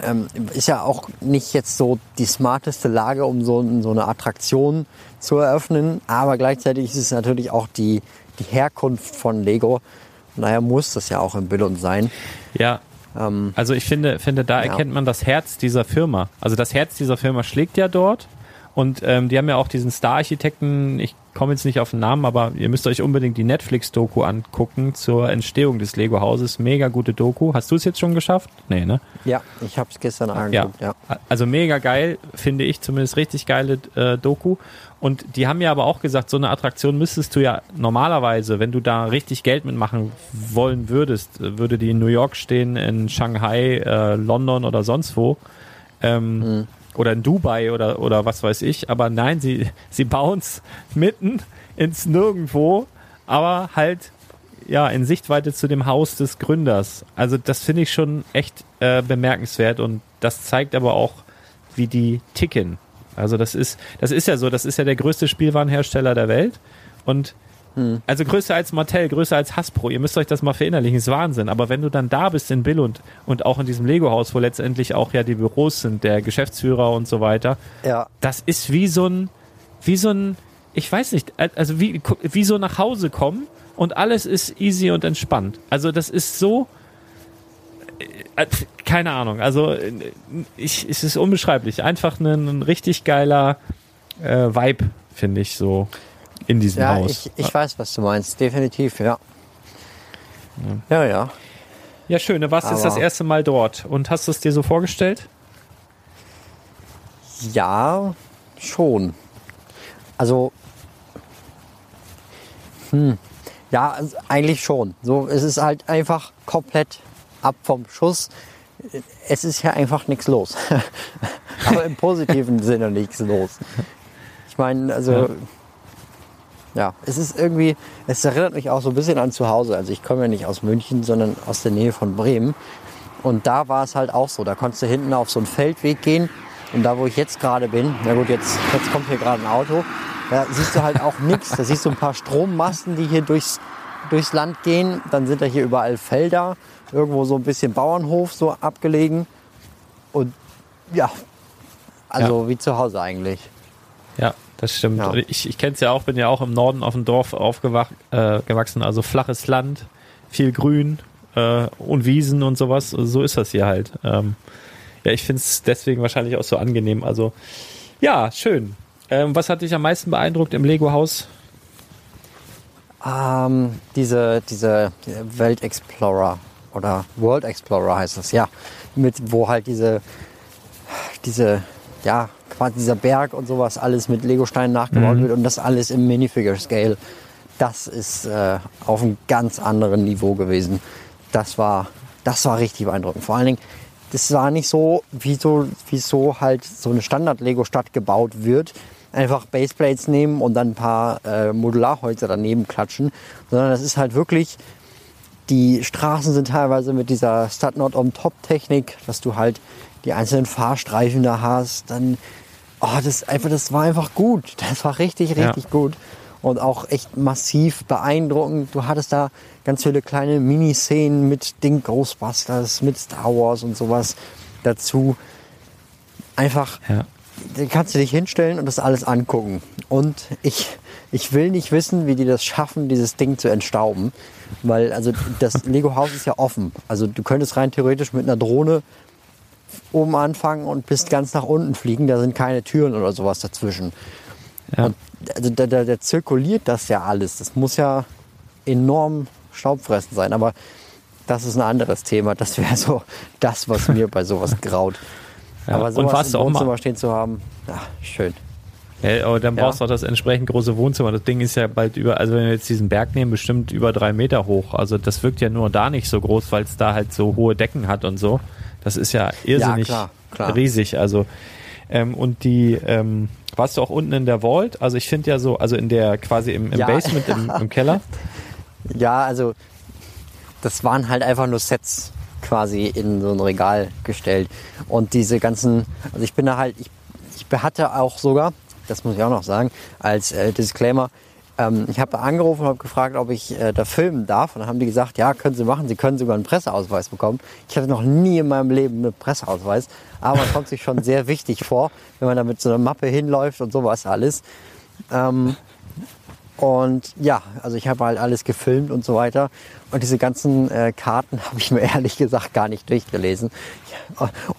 Speaker 8: ähm, ist ja auch nicht jetzt so die smarteste Lage, um so, so eine Attraktion zu eröffnen. Aber gleichzeitig ist es natürlich auch die, die Herkunft von Lego. Daher muss das ja auch in Billund sein.
Speaker 7: Ja.
Speaker 8: Ähm,
Speaker 7: Also ich finde, finde da
Speaker 8: Ja.
Speaker 7: erkennt man das Herz dieser Firma. Also das Herz dieser Firma schlägt ja dort. Und ähm, die haben ja auch diesen Star-Architekten, ich komme jetzt nicht auf den Namen, aber ihr müsst euch unbedingt die Netflix-Doku angucken zur Entstehung des Lego-Hauses. Mega gute Doku. Hast du es jetzt schon geschafft? Nee, ne?
Speaker 8: ja, ich habe es gestern
Speaker 7: Ja.
Speaker 8: angeguckt. Ja.
Speaker 7: Also mega geil, finde ich zumindest richtig geile äh, Doku. Und die haben ja aber auch gesagt, so eine Attraktion müsstest du ja normalerweise, wenn du da richtig Geld mitmachen wollen würdest, würde die in New York stehen, in Shanghai, äh, London oder sonst wo. Ähm, Oder in Dubai oder, oder was weiß ich. Aber nein, sie, sie bauen es mitten ins Nirgendwo, aber halt ja, in Sichtweite zu dem Haus des Gründers. Also das finde ich schon echt äh, bemerkenswert und das zeigt aber auch, wie die ticken. Also das ist, das ist ja so, das ist ja der größte Spielwarenhersteller der Welt und also größer als Mattel, größer als Hasbro. Ihr müsst euch das mal verinnerlichen, ist Wahnsinn. Aber wenn du dann da bist in Billund und auch in diesem Lego-Haus, wo letztendlich auch ja die Büros sind, der Geschäftsführer und so weiter,
Speaker 8: ja.
Speaker 7: das ist wie so ein, wie so ein, ich weiß nicht, also wie, wie so nach Hause kommen und alles ist easy und entspannt. Also das ist so, keine Ahnung, also äh, ich, es ist unbeschreiblich. Einfach ein, ein richtig geiler äh, Vibe, finde ich, so in diesem
Speaker 8: Ja,
Speaker 7: Haus.
Speaker 8: ich, ich weiß, was du meinst. Definitiv, ja. Ja, ja.
Speaker 7: ja, schön. Du warst jetzt das erste Mal dort und hast du es dir so vorgestellt?
Speaker 8: Ja, schon. Also, hm, ja, also eigentlich schon. So, es ist halt einfach komplett ab vom Schuss. Es ist ja einfach nichts los. Aber im positiven Sinne nichts los. Ich meine, also,
Speaker 7: Ja.
Speaker 8: ja. es ist irgendwie, es erinnert mich auch so ein bisschen an zu Hause. Also ich komme ja nicht aus München, sondern aus der Nähe von Bremen. Und da war es halt auch so. Da konntest du hinten auf so einen Feldweg gehen. Und da, wo ich jetzt gerade bin, na gut, jetzt, jetzt kommt hier gerade ein Auto, da siehst du halt auch nichts. Da siehst du ein paar Strommasten, die hier durchs, durchs Land gehen. Dann sind da hier überall Felder, irgendwo so ein bisschen Bauernhof so abgelegen. Und ja, also wie zu Hause eigentlich.
Speaker 7: Ja, das stimmt.
Speaker 8: Ja.
Speaker 7: Ich, ich kenne es ja auch, bin ja auch im Norden auf dem Dorf aufgewachsen, äh, gewachsen, also flaches Land, viel Grün äh, und Wiesen und sowas. So ist das hier halt. Ähm, ja, ich finde es deswegen wahrscheinlich auch so angenehm. Also ja, schön. Ähm, was hat dich am meisten beeindruckt im Lego-Haus?
Speaker 8: Ähm, diese, diese Weltexplorer. oder World Explorer heißt das, ja. Mit, wo halt diese, diese, ja, quasi dieser Berg und sowas alles mit Legosteinen nachgebaut
Speaker 7: Mhm.
Speaker 8: wird und das alles im Minifigure-Scale. Das ist äh, auf einem ganz anderen Niveau gewesen. Das war, das war richtig beeindruckend. Vor allen Dingen, das war nicht so, wie so, wie so halt so eine Standard-Lego-Stadt gebaut wird. Einfach Baseplates nehmen und dann ein paar äh, Modularhäuser daneben klatschen, sondern das ist halt wirklich die Straßen sind teilweise mit dieser Start Not on Top Technik, dass du halt die einzelnen Fahrstreifen da hast. Dann, oh, das einfach, das war einfach gut. Das war richtig,
Speaker 7: Ja.
Speaker 8: richtig gut und auch echt massiv beeindruckend. Du hattest da ganz viele kleine Miniszenen mit den Ghostbusters, mit Star Wars und sowas dazu. Einfach
Speaker 7: Ja.
Speaker 8: Da kannst du dich hinstellen und das alles angucken. Und ich, ich will nicht wissen, wie die das schaffen, dieses Ding zu entstauben. Weil, also das Lego-Haus ist ja offen. Also du könntest rein theoretisch mit einer Drohne oben anfangen und bis ganz nach unten fliegen. Da sind keine Türen oder sowas dazwischen.
Speaker 7: Ja.
Speaker 8: Also da, da, da zirkuliert das ja alles. Das muss ja enorm staubfressend sein. Aber das ist ein anderes Thema. Das wäre so das, was mir bei sowas graut.
Speaker 7: Ja,
Speaker 8: Aber
Speaker 7: und
Speaker 8: sowas
Speaker 7: warst
Speaker 8: im
Speaker 7: du auch mal-
Speaker 8: Wohnzimmer stehen zu haben, ja, schön.
Speaker 7: Ja, aber dann
Speaker 8: Ja.
Speaker 7: brauchst du auch das entsprechend große Wohnzimmer. Das Ding ist ja bald über, also wenn wir jetzt diesen Berg nehmen, bestimmt über drei Meter hoch. Also das wirkt ja nur da nicht so groß, weil es da halt so hohe Decken hat und so. Das ist ja irrsinnig
Speaker 8: klar, klar.
Speaker 7: riesig. Also ähm, und die ähm, warst du auch unten in der Vault? Also ich finde ja so, also in der quasi im, im
Speaker 8: Ja.
Speaker 7: Basement, im, im Keller.
Speaker 8: Ja, also das waren halt einfach nur Sets quasi in so ein Regal gestellt. Und diese ganzen, also ich bin da halt, ich, ich hatte auch sogar, das muss ich auch noch sagen, als äh, Disclaimer, ähm, ich habe angerufen und habe gefragt, ob ich äh, da filmen darf. Und dann haben die gesagt, ja, können Sie machen, Sie können sogar einen Presseausweis bekommen. Ich hatte noch nie in meinem Leben einen Presseausweis, aber man kommt sich schon sehr wichtig vor, wenn man da mit so einer Mappe hinläuft und sowas alles. Ähm, und ja, also ich habe halt alles gefilmt und so weiter. Und diese ganzen äh, Karten habe ich mir ehrlich gesagt gar nicht durchgelesen.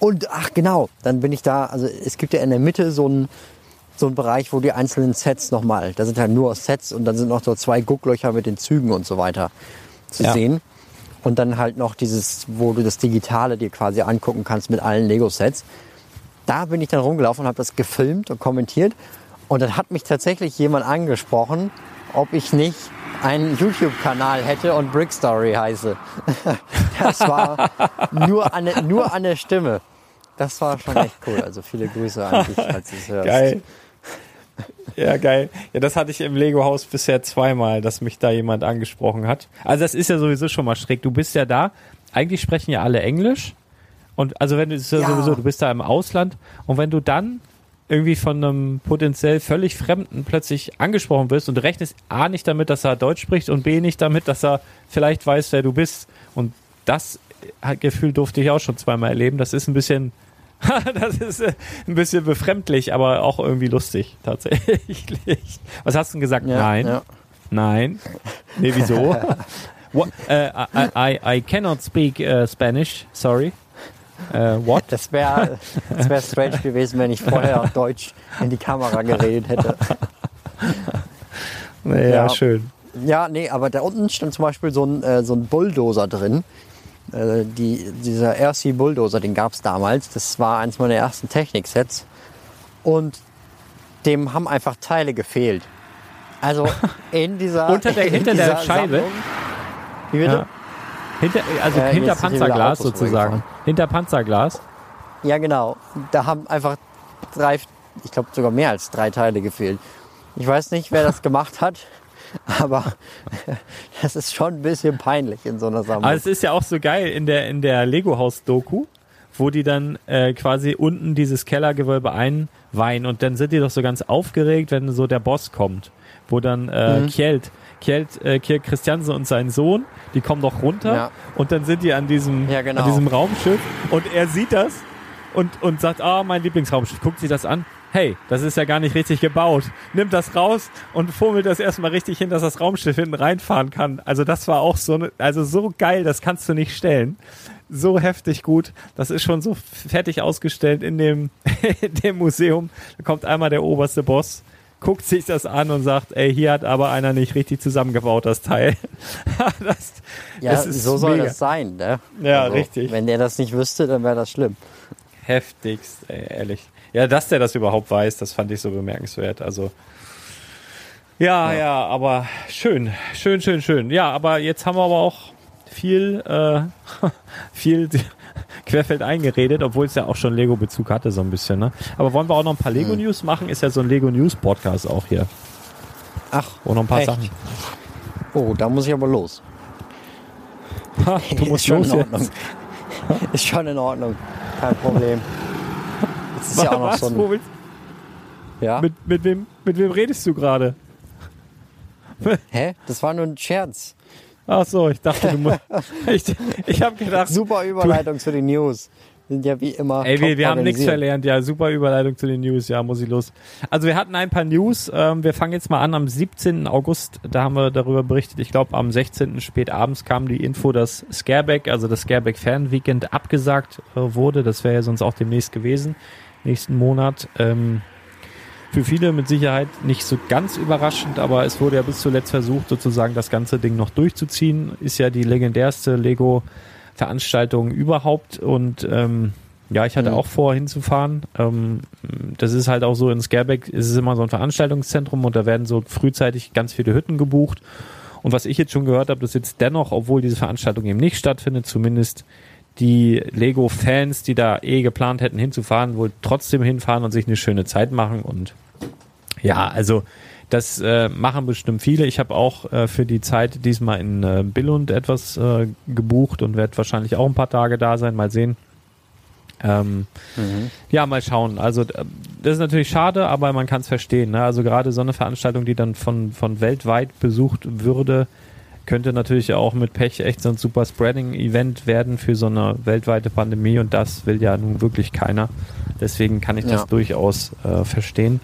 Speaker 8: Und ach genau, dann bin ich da, also es gibt ja in der Mitte so einen so einen Bereich, wo die einzelnen Sets nochmal, da sind halt nur Sets und dann sind noch so zwei Gucklöcher mit den Zügen und so weiter zu
Speaker 7: Ja.
Speaker 8: sehen. Und dann halt noch dieses, wo du das Digitale dir quasi angucken kannst mit allen Lego-Sets. Da bin ich dann rumgelaufen und habe das gefilmt und kommentiert. Und dann hat mich tatsächlich jemand angesprochen, ob ich nicht einen YouTube-Kanal hätte und Brick Story heiße. Das war nur an, der- nur an der Stimme. Das war schon echt cool. Also viele Grüße an dich, falls du es hörst.
Speaker 7: Geil. Ja, geil. Ja, das hatte ich im Lego-Haus bisher zweimal, dass mich da jemand angesprochen hat. Also das ist ja sowieso schon mal schräg. Du bist ja da, eigentlich sprechen ja alle Englisch. Und also wenn du ja
Speaker 8: Ja.
Speaker 7: sowieso, du bist da im Ausland und wenn du dann irgendwie von einem potenziell völlig Fremden plötzlich angesprochen wirst und du rechnest A nicht damit, dass er Deutsch spricht und B nicht damit, dass er vielleicht weiß, wer du bist. Und das äh, Gefühl durfte ich auch schon zweimal erleben. Das ist ein bisschen, das ist äh, ein bisschen befremdlich, aber auch irgendwie lustig, tatsächlich. Was hast du denn gesagt?
Speaker 8: Ja,
Speaker 7: Nein.
Speaker 8: ja.
Speaker 7: Nein. Nee, wieso? what, äh, I, I, I cannot speak äh, Spanish, sorry. Äh, what?
Speaker 8: Das wäre das wär strange gewesen, wenn ich vorher Deutsch in die Kamera geredet hätte.
Speaker 7: Nee,
Speaker 8: Ja.
Speaker 7: schön.
Speaker 8: Ja, nee, aber da unten stand zum Beispiel so ein, äh, so ein Bulldozer drin. Äh, die, dieser RC Bulldozer, den gab es damals. Das war eins meiner ersten Techniksets. Und dem haben einfach Teile gefehlt. Also in dieser.
Speaker 7: Unter der-
Speaker 8: in
Speaker 7: hinter der
Speaker 8: dieser
Speaker 7: Scheibe?
Speaker 8: Sammlung- Wie bitte?
Speaker 7: Ja. Hinter, also
Speaker 8: Äh,
Speaker 7: hinter Panzerglas sozusagen. Hinter Panzerglas.
Speaker 8: Ja, genau. Da haben einfach drei, ich glaube sogar mehr als drei Teile gefehlt. Ich weiß nicht, wer das gemacht hat, aber das ist schon ein bisschen peinlich in so einer Sammlung.
Speaker 7: Aber es ist ja auch so geil in der, in der Lego-Haus-Doku, wo die dann äh, quasi unten dieses Kellergewölbe einweihen und dann sind die doch so ganz aufgeregt, wenn so der Boss kommt, wo dann äh,
Speaker 8: Mhm.
Speaker 7: Kjeld, Kjeld, äh, Kjeld Christiansen und sein Sohn, die kommen doch runter
Speaker 8: Ja.
Speaker 7: und dann sind die an diesem,
Speaker 8: Ja, genau.
Speaker 7: an diesem Raumschiff und er sieht das und, und sagt, ah, mein Lieblingsraumschiff, guckt sich das an. Hey, das ist ja gar nicht richtig gebaut. Nimmt das raus und fummelt das erstmal richtig hin, dass das Raumschiff hinten reinfahren kann. Also das war auch so, ne, also so geil, das kannst du nicht stellen. So heftig gut. Das ist schon so fertig ausgestellt in dem, in dem Museum. Da kommt einmal der oberste Boss, guckt sich das an und sagt, ey, hier hat aber einer nicht richtig zusammengebaut, das Teil. das,
Speaker 8: Ja,
Speaker 7: das
Speaker 8: so soll
Speaker 7: mega.
Speaker 8: das sein, ne?
Speaker 7: Ja, richtig.
Speaker 8: Wenn der das nicht wüsste, dann wäre das schlimm.
Speaker 7: Heftigst, ey, ehrlich. Ja, dass der das überhaupt weiß, das fand ich so bemerkenswert. Also, ja, ja, aber schön, schön, schön, schön. Ja, aber jetzt haben wir aber auch viel, äh, viel querfeld eingeredet, obwohl es ja auch schon Lego-Bezug hatte, so ein bisschen. Ne? Aber wollen wir auch noch ein paar Lego-News machen? Ist ja so ein Lego-News-Podcast auch hier.
Speaker 8: Ach,
Speaker 7: Wo noch ein paar
Speaker 8: echt?
Speaker 7: Sachen.
Speaker 8: Oh, da muss ich aber los.
Speaker 7: Ha, du musst
Speaker 8: ist schon
Speaker 7: los
Speaker 8: in
Speaker 7: jetzt.
Speaker 8: Ordnung. Ist schon in Ordnung. Kein Problem. Das ist ja auch noch
Speaker 7: Was?
Speaker 8: so ein,
Speaker 7: willst,
Speaker 8: ja?
Speaker 7: mit, mit, wem, mit wem redest du gerade?
Speaker 8: Hä? Das war nur ein Scherz.
Speaker 7: Ach so, ich dachte, du musst. ich ich habe gedacht,
Speaker 8: Super Überleitung zu den News. Sind ja wie immer.
Speaker 7: Ey, wir, wir haben nichts verlernt. Ja, super Überleitung zu den News. Ja, muss ich los. Also wir hatten ein paar News. Ähm, wir fangen jetzt mal an am 17. August. Da haben wir darüber berichtet. Ich glaube, am 16. spät abends kam die Info, dass Scareback, also das Scareback Fan Weekend, abgesagt äh, wurde. Das wäre ja sonst auch demnächst gewesen. Nächsten Monat. Ähm, für viele mit Sicherheit nicht so ganz überraschend, aber es wurde ja bis zuletzt versucht, sozusagen das ganze Ding noch durchzuziehen. Ist ja die legendärste Lego Veranstaltung überhaupt und ähm, ja, ich hatte
Speaker 8: Mhm.
Speaker 7: auch vor hinzufahren. Ähm, das ist halt auch so in Scareback ist es immer so ein Veranstaltungszentrum und da werden so frühzeitig ganz viele Hütten gebucht. Und was ich jetzt schon gehört habe, dass jetzt dennoch, obwohl diese Veranstaltung eben nicht stattfindet, zumindest die Lego-Fans, die da eh geplant hätten hinzufahren, wohl trotzdem hinfahren und sich eine schöne Zeit machen. Und ja, also das äh, machen bestimmt viele. Ich habe auch äh, für die Zeit diesmal in äh, Billund etwas äh, gebucht und werde wahrscheinlich auch ein paar Tage da sein. Mal sehen. Ähm, Ja, mal schauen. Also äh, das ist natürlich schade, aber man kann es verstehen. Ne? Also gerade so eine Veranstaltung, die dann von, von weltweit besucht würde, könnte natürlich auch mit Pech echt so ein super Spreading-Event werden für so eine weltweite Pandemie und das will ja nun wirklich keiner. Deswegen kann ich das
Speaker 8: Ja.
Speaker 7: durchaus äh, verstehen.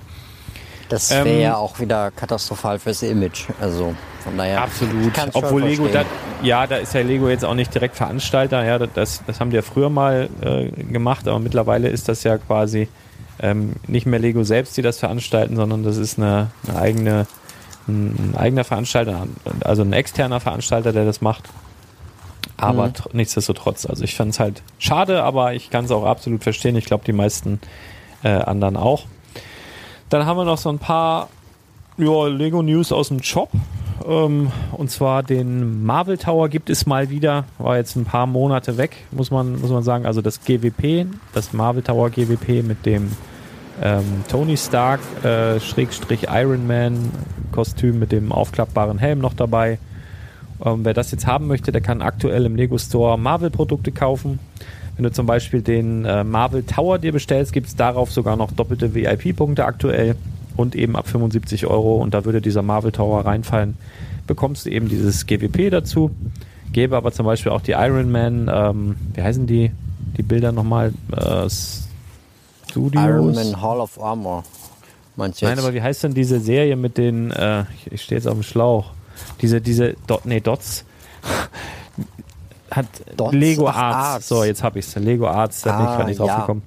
Speaker 8: Das
Speaker 7: Ähm,
Speaker 8: wäre ja auch wieder katastrophal fürs Image. Also von daher.
Speaker 7: Absolut. Obwohl Lego, da, ja, da ist ja Lego jetzt auch nicht direkt Veranstalter. Ja, das, das haben die ja früher mal äh, gemacht, aber mittlerweile ist das ja quasi ähm, nicht mehr Lego selbst, die das veranstalten, sondern das ist eine, eine eigene, ein, ein eigener Veranstalter, also ein externer Veranstalter, der das macht. Aber
Speaker 8: Mhm.
Speaker 7: tr- nichtsdestotrotz, also ich fand es halt schade, aber ich kann es auch absolut verstehen. Ich glaube, die meisten äh, anderen auch. Dann haben wir noch so ein paar ja, Lego News aus dem Shop. Ähm, und zwar den Marvel Tower gibt es mal wieder. War jetzt ein paar Monate weg, muss man, muss man sagen. Also das GWP, das Marvel Tower GWP mit dem ähm, Tony Stark, äh, Schrägstrich Iron Man Kostüm mit dem aufklappbaren Helm noch dabei. Ähm, wer das jetzt haben möchte, der kann aktuell im Lego Store Marvel Produkte kaufen. Wenn du zum Beispiel den äh, Marvel Tower dir bestellst, gibt es darauf sogar noch doppelte VIP-Punkte aktuell und eben ab 75 Euro und da würde dieser Marvel Tower reinfallen, bekommst du eben dieses GWP dazu. Gäbe aber zum Beispiel auch die Iron Man, ähm, wie heißen die, die Bilder nochmal? Äh, Studios?
Speaker 8: Iron Man Hall of Armor. Meinst?
Speaker 7: Nein, aber wie heißt denn diese Serie mit den, äh, ich, ich stehe jetzt auf dem Schlauch, diese, diese, Dot, nee, Dots, hat
Speaker 8: Dots?
Speaker 7: Lego Arts.
Speaker 8: Arts.
Speaker 7: So, jetzt habe ich es. Lego Arts, da bin ich
Speaker 8: Ah,
Speaker 7: gerade nicht drauf
Speaker 8: ja.
Speaker 7: gekommen.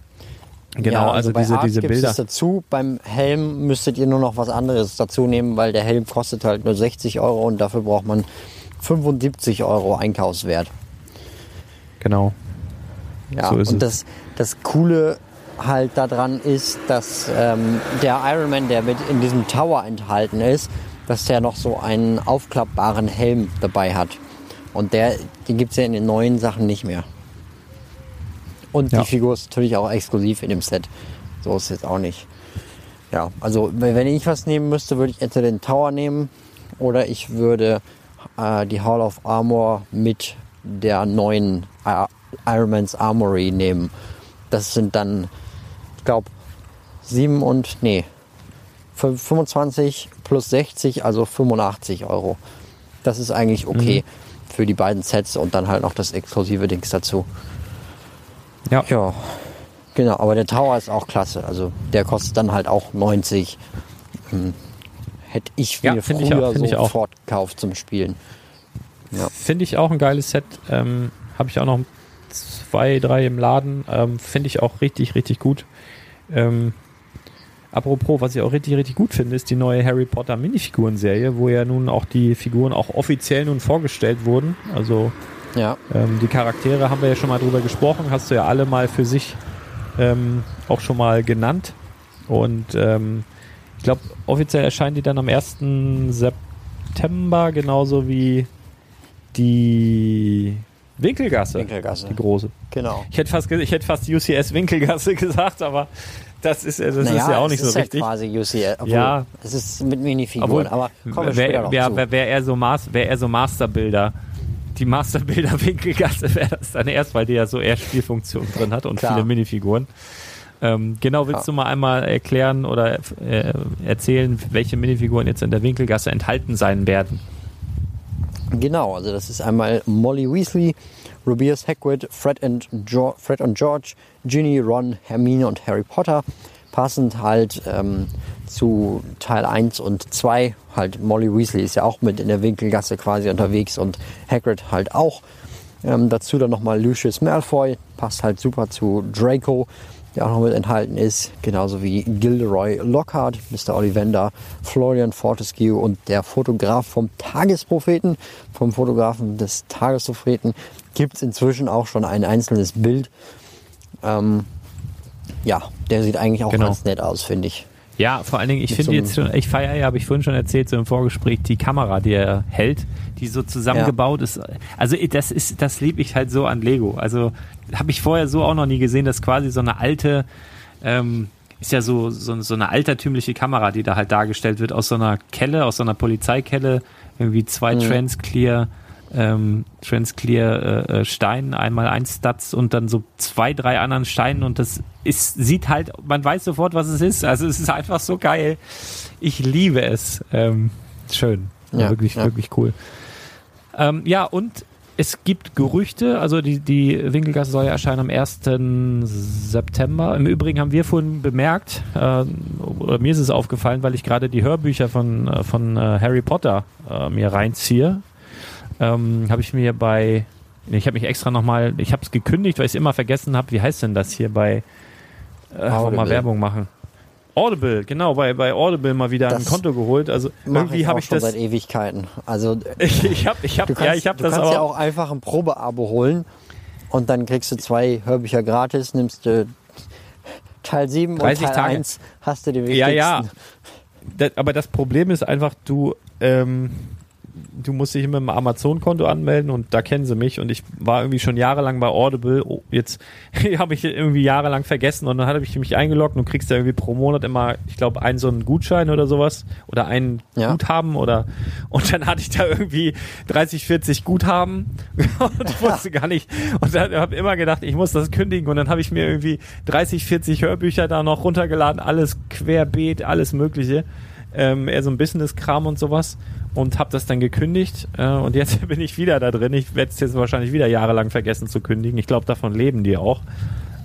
Speaker 7: Genau,
Speaker 8: Ja,
Speaker 7: also,
Speaker 8: bei
Speaker 7: diese,
Speaker 8: Art
Speaker 7: diese Bilder.
Speaker 8: Es dazu. Beim Helm müsstet ihr nur noch was anderes dazu nehmen, weil der Helm kostet halt nur 60 Euro und dafür braucht man 75 Euro Einkaufswert.
Speaker 7: Genau.
Speaker 8: Ja,
Speaker 7: So
Speaker 8: und das, das Coole halt daran ist, dass ähm, der Iron Man, der mit in diesem Tower enthalten ist, dass der noch so einen aufklappbaren Helm dabei hat. Und der, den gibt es ja in den neuen Sachen nicht mehr. Und
Speaker 7: Ja.
Speaker 8: die Figur ist natürlich auch exklusiv in dem Set. So ist es jetzt auch nicht. Ja, also wenn ich was nehmen müsste, würde ich entweder den Tower nehmen oder ich würde äh, die Hall of Armor mit der neuen äh, Iron Man's Armory nehmen. Das sind dann, glaube, 7 und, nee, 25 plus 60, also 85 Euro. Das ist eigentlich okay für die beiden Sets und dann halt noch das exklusive Dings dazu.
Speaker 7: Ja.
Speaker 8: Ja, genau, aber der Tower ist auch klasse. Also der kostet dann halt auch 90. Hm. Hätte ich
Speaker 7: Ja,
Speaker 8: mir
Speaker 7: auch,
Speaker 8: früher
Speaker 7: ich auch.
Speaker 8: sofort gekauft zum Spielen. Ja.
Speaker 7: Finde ich auch ein geiles Set. Ähm, Habe ich auch noch zwei, drei im Laden. Ähm, Finde ich auch richtig, richtig gut. Ähm, Apropos, was ich auch richtig, richtig gut finde, ist die neue Harry Potter Minifiguren-Serie, wo ja nun auch die Figuren auch offiziell nun vorgestellt wurden. Also
Speaker 8: Ja.
Speaker 7: ähm, die Charaktere haben wir ja schon mal drüber gesprochen, hast du ja alle mal für sich ähm, auch schon mal genannt. Und ähm, ich glaube, offiziell erscheinen die dann am 1. September, genauso wie die Winkelgasse.
Speaker 8: Winkelgasse.
Speaker 7: Die große.
Speaker 8: Genau.
Speaker 7: Ich hätte fast, ich hätte fast UCS Winkelgasse gesagt, aber das ist, das ist ja auch nicht so
Speaker 8: ist
Speaker 7: richtig.
Speaker 8: Ja quasi UCL. Obwohl,
Speaker 7: Ja.
Speaker 8: Es ist mit Minifiguren, aber kommen wir später
Speaker 7: wer,
Speaker 8: noch
Speaker 7: wer,
Speaker 8: zu.
Speaker 7: wer, wer eher so Mas so Masterbilder, die Masterbilder Winkelgasse wäre das dann erst, weil die ja so eher Spielfunktion drin hat und
Speaker 8: Klar.
Speaker 7: viele Minifiguren. Ähm, genau, willst
Speaker 8: Ja.
Speaker 7: du mal einmal erklären oder äh, erzählen, welche Minifiguren jetzt in der Winkelgasse enthalten sein werden?
Speaker 8: Genau, also das ist einmal Molly Weasley, Rubius Hagrid, Fred, and jo Fred und George, Ginny, Ron, Hermine und Harry Potter. Passend halt ähm, zu Teil 1 und 2. Halt Molly Weasley ist ja auch mit in der Winkelgasse quasi unterwegs und Hagrid halt auch. Ähm, dazu dann nochmal Lucius Malfoy, passt halt super zu Draco, der auch noch mit enthalten ist. Genauso wie Gilderoy Lockhart, Mr. Ollivander, Florian Fortescue und der Fotograf vom Tagespropheten, vom Fotografen des Tagespropheten, gibt es inzwischen auch schon ein einzelnes Bild. Ähm, ja, der sieht eigentlich auch
Speaker 7: Genau.
Speaker 8: ganz nett aus, finde ich.
Speaker 7: Ja, vor allen Dingen, ich finde jetzt schon, ich feiere ja, habe ich vorhin schon erzählt, so im Vorgespräch, die Kamera, die er hält, die so zusammengebaut ist. Also das ist, das liebe ich halt so an Lego. Also habe ich vorher so auch noch nie gesehen, dass quasi so eine alte, ähm, ist ja so, so, so eine altertümliche Kamera, die da halt dargestellt wird, aus so einer Kelle, aus so einer Polizeikelle, irgendwie zwei Transclear, ähm, Transclear äh, äh, Steinen, einmal ein Stats und dann so zwei, drei anderen Steinen und das ist, sieht halt, man weiß sofort, was es ist. Also es ist einfach so geil. Ich liebe es. Ähm, schön.
Speaker 8: Ja,
Speaker 7: wirklich,
Speaker 8: ja.
Speaker 7: wirklich cool. Ähm, ja, und es gibt Gerüchte, also die, die Winkelgasse soll ja erscheinen am 1. September. Im Übrigen haben wir vorhin bemerkt, äh, oder mir ist es aufgefallen, weil ich gerade die Hörbücher von, äh, von äh, Harry Potter äh, mir reinziehe, ähm, habe ich mir bei, ich habe mich extra nochmal, ich habe es gekündigt, weil ich es immer vergessen habe, wie heißt denn das hier bei, äh, einfach mal. Werbung machen. Audible, genau, bei, bei Audible mal wieder ein
Speaker 8: Das
Speaker 7: Konto geholt. Also irgendwie habe ich
Speaker 8: schon
Speaker 7: das.
Speaker 8: seit Ewigkeiten. Also
Speaker 7: Ich, ich habe, ich habe,
Speaker 8: kannst,
Speaker 7: ja, ich habe
Speaker 8: du
Speaker 7: das
Speaker 8: kannst
Speaker 7: aber.
Speaker 8: ja auch einfach ein Probeabo holen und dann kriegst du zwei Hörbücher gratis, nimmst du Teil 7 und
Speaker 7: 30
Speaker 8: Teil
Speaker 7: Tage.
Speaker 8: 1 hast du die
Speaker 7: Ja,
Speaker 8: wichtigsten.
Speaker 7: ja. Das, aber das Problem ist einfach, du, ähm, du musst dich mit dem Amazon-Konto anmelden und da kennen sie mich. Und ich war irgendwie schon jahrelang bei Audible. Oh, jetzt habe ich irgendwie jahrelang vergessen. Und dann habe ich mich eingeloggt und kriegst da irgendwie pro Monat immer, ich glaube, einen so einen Gutschein oder sowas. Oder ein
Speaker 8: Ja.
Speaker 7: Guthaben oder und dann hatte ich da irgendwie 30, 40 Guthaben. Und wusste gar nicht. Und dann habe immer gedacht, ich muss das kündigen. Und dann habe ich mir irgendwie 30, 40 Hörbücher da noch runtergeladen, alles querbeet, alles mögliche ähm, eher so ein Business-Kram und sowas und habe das dann gekündigt äh, und jetzt bin ich wieder da drin. Ich werde es jetzt wahrscheinlich wieder jahrelang vergessen zu kündigen. Ich glaube, davon leben die auch.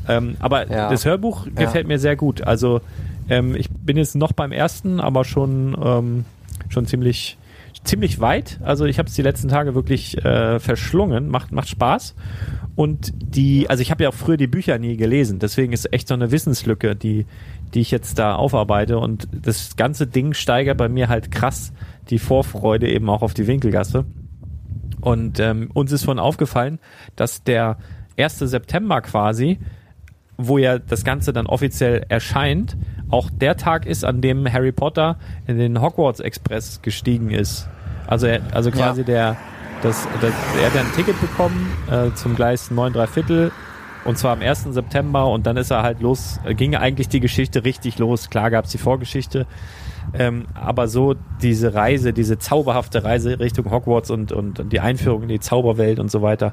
Speaker 7: Ähm, aber
Speaker 8: Ja.
Speaker 7: das Hörbuch gefällt mir sehr gut. Also ähm, ich bin jetzt noch beim ersten, aber schon ähm, schon ziemlich ziemlich weit. Also ich habe es die letzten Tage wirklich äh, verschlungen. Macht macht Spaß. Und die, also ich habe ja auch früher die Bücher nie gelesen, deswegen ist echt so eine Wissenslücke, die, die ich jetzt da aufarbeite. Und das ganze Ding steigert bei mir halt krass die Vorfreude eben auch auf die Winkelgasse. Und ähm, uns ist von aufgefallen, dass der 1. September quasi, wo ja das Ganze dann offiziell erscheint, auch der Tag ist, an dem Harry Potter in den Hogwarts Express gestiegen ist. Also, er, also quasi der, das, das, er hat ja ein Ticket bekommen äh, zum Gleis 9 3 Viertel und zwar am 1. September und dann ist er halt los, ging eigentlich die Geschichte richtig los. Klar gab es die Vorgeschichte, ähm, aber so diese Reise, diese zauberhafte Reise Richtung Hogwarts und, und die Einführung in die Zauberwelt und so weiter,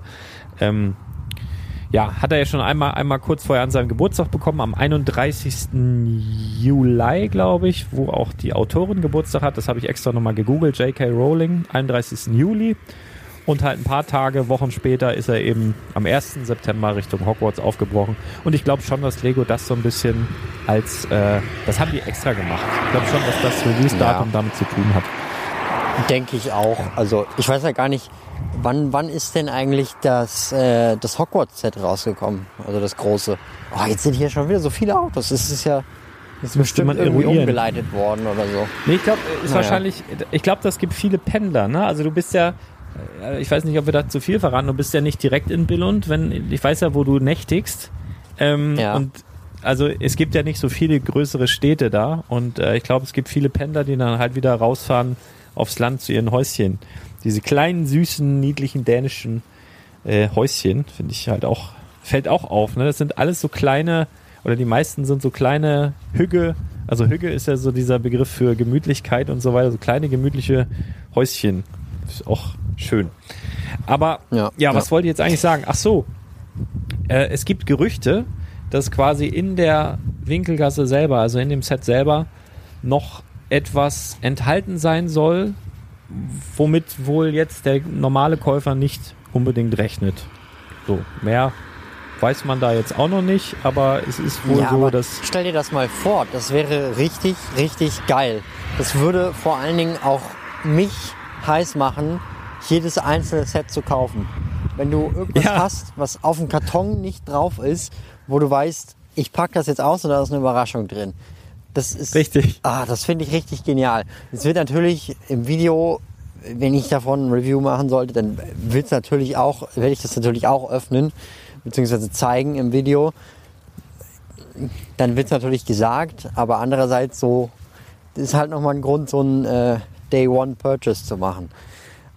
Speaker 7: ähm, ja, hat er ja schon einmal, einmal kurz vorher an seinem Geburtstag bekommen, am 31. Juli, glaube ich, wo auch die Autorin Geburtstag hat. Das habe ich extra nochmal gegoogelt. J.K. Rowling, 31. Juli. Und halt ein paar Tage, Wochen später ist er eben am 1. September Richtung Hogwarts aufgebrochen. Und ich glaube schon, dass Lego das so ein bisschen als, äh, das haben die extra gemacht. Ich glaube schon, dass das Release-Datum
Speaker 8: Ja.
Speaker 7: damit zu tun hat.
Speaker 8: Denke ich auch. Also ich weiß ja gar nicht, wann, wann ist denn eigentlich das, äh, das Hogwarts-Set rausgekommen? Also das große. Oh, jetzt sind hier schon wieder so viele Autos. Es ist ja ist bestimmt irgendwie
Speaker 7: eruieren.
Speaker 8: umgeleitet worden oder so.
Speaker 7: Nee, ich glaube, ist
Speaker 8: Naja.
Speaker 7: wahrscheinlich, ich glaube, das gibt viele Pendler, ne? Also du bist ja, ich weiß nicht, ob wir da zu viel verraten, du bist ja nicht direkt in Billund, wenn, ich weiß ja, wo du nächtigst. Ähm,
Speaker 8: Ja.
Speaker 7: Und also es gibt ja nicht so viele größere Städte da und äh, ich glaube, es gibt viele Pendler, die dann halt wieder rausfahren aufs Land zu ihren Häuschen. Diese kleinen, süßen, niedlichen dänischen äh, Häuschen, finde ich halt auch, fällt auch auf, ne? Das sind alles so kleine, oder die meisten sind so kleine Hügge, also Hügge ist ja so dieser Begriff für Gemütlichkeit und so weiter, so kleine gemütliche Häuschen. Ist auch schön. Aber ja,
Speaker 8: Ja,
Speaker 7: was
Speaker 8: ja.
Speaker 7: wollte ich jetzt eigentlich sagen? Ach so, äh, es gibt Gerüchte, dass quasi in der Winkelgasse selber, also in dem Set selber, noch etwas enthalten sein soll, womit wohl jetzt der normale Käufer nicht unbedingt rechnet. So, mehr weiß man da jetzt auch noch nicht, aber es ist wohl
Speaker 8: ja,
Speaker 7: so, dass
Speaker 8: stell dir das mal vor, das wäre richtig, richtig geil. Das würde vor allen Dingen auch mich heiß machen, jedes einzelne Set zu kaufen. Wenn du irgendwas
Speaker 7: Ja.
Speaker 8: hast, was auf dem Karton nicht drauf ist, wo du weißt, ich pack das jetzt aus und da ist eine Überraschung drin. Das ist
Speaker 7: Richtig.
Speaker 8: Ah, das finde ich richtig genial. Es wird natürlich im Video, wenn ich davon ein Review machen sollte, dann wird's natürlich auch, werde ich das natürlich auch öffnen beziehungsweise zeigen im Video. Dann wird's natürlich gesagt, aber andererseits so das ist halt nochmal ein Grund, so ein äh, Day One Purchase zu machen.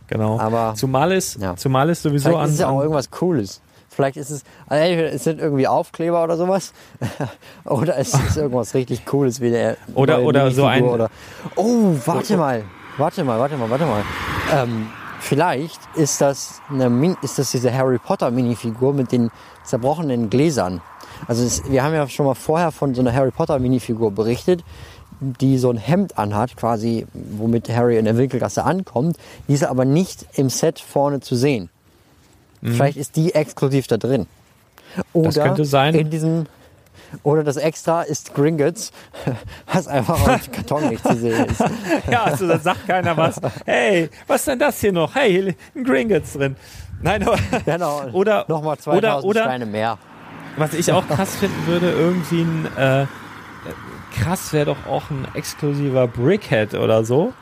Speaker 7: genau.
Speaker 8: Aber-
Speaker 7: zumal es,
Speaker 8: Ja.
Speaker 7: zumal es sowieso
Speaker 8: Vielleicht
Speaker 7: an,
Speaker 8: ist ja auch irgendwas Cooles. Vielleicht ist es, also es sind irgendwie Aufkleber oder sowas, oder es ist irgendwas richtig Cooles wie der
Speaker 7: Oder- oder so ein-
Speaker 8: Oder, oh, warte mal, warte mal, warte mal, warte mal. Ähm, vielleicht ist das eine, Min- ist das diese Harry Potter Minifigur mit den zerbrochenen Gläsern. Also es, wir haben ja schon mal vorher von so einer Harry Potter Minifigur berichtet, die so ein Hemd anhat, quasi, womit Harry in der Winkelgasse ankommt. Die ist aber nicht im Set vorne zu sehen. Vielleicht ist die exklusiv da drin. Oder
Speaker 7: Das könnte sein.
Speaker 8: In diesem, oder das Extra ist Gringotts, was einfach auf dem Karton nicht zu sehen ist.
Speaker 7: Ja, also da sagt keiner was. Hey, was ist denn das hier noch? Hey, ein Gringotts drin. Nein, aber
Speaker 8: Genau.
Speaker 7: oder
Speaker 8: Nochmal 2000
Speaker 7: oder, oder
Speaker 8: Steine mehr.
Speaker 7: was ich auch krass finden würde, irgendwie ein äh, krass wäre doch auch ein exklusiver Brickhead oder so.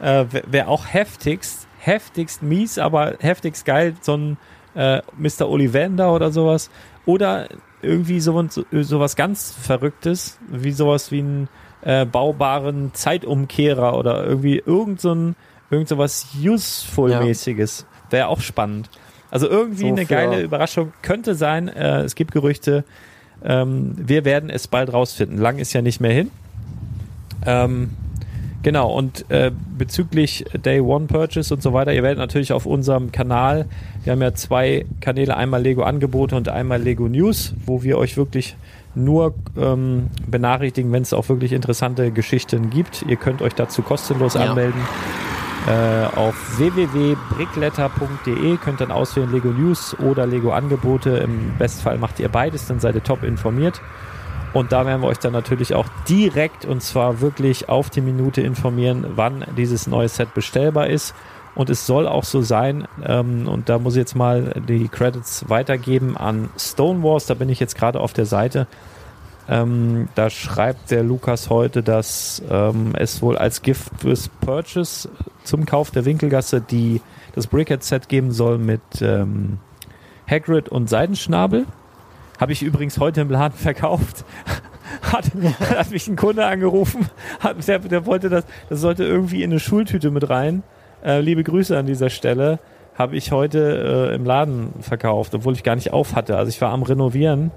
Speaker 7: Äh, wäre auch heftigst, heftigst mies, aber heftigst geil, so ein äh, Mr. Ollivander oder sowas. Oder irgendwie so, so sowas ganz Verrücktes, wie sowas wie ein äh, baubaren Zeitumkehrer oder irgendwie irgend so ein irgend sowas Useful-mäßiges. Wäre auch spannend. Also irgendwie
Speaker 8: So
Speaker 7: eine geile Überraschung könnte sein. Äh, es gibt Gerüchte. Ähm, wir werden es bald rausfinden. Lang ist ja nicht mehr hin. Ähm, genau, und äh, bezüglich Day One Purchase und so weiter, ihr werdet natürlich auf unserem Kanal, wir haben ja zwei Kanäle, einmal Lego Angebote und einmal Lego News, wo wir euch wirklich nur ähm, benachrichtigen, wenn es auch wirklich interessante Geschichten gibt. Ihr könnt euch dazu kostenlos
Speaker 8: Ja.
Speaker 7: anmelden. Äh, auf www.brickletter.de könnt dann auswählen Lego News oder Lego Angebote. Im Bestfall macht ihr beides, dann seid ihr top informiert. Und da werden wir euch dann natürlich auch direkt und zwar wirklich auf die Minute informieren, wann dieses neue Set bestellbar ist. Und es soll auch so sein, ähm, und da muss ich jetzt mal die Credits weitergeben an Stonewars, da bin ich jetzt gerade auf der Seite. Ähm, da schreibt der Lukas heute, dass ähm, es wohl als Gift fürs Purchase zum Kauf der Winkelgasse die, das Brickhead-Set geben soll mit ähm, Hagrid und Seidenschnabel. Habe ich übrigens heute im Laden verkauft. Hat, hat mich ein Kunde angerufen, hat, der, der wollte das, das sollte irgendwie in eine Schultüte mit rein. Äh, liebe Grüße an dieser Stelle. Habe ich heute äh, im Laden verkauft, obwohl ich gar nicht auf hatte. Also ich war am Renovieren.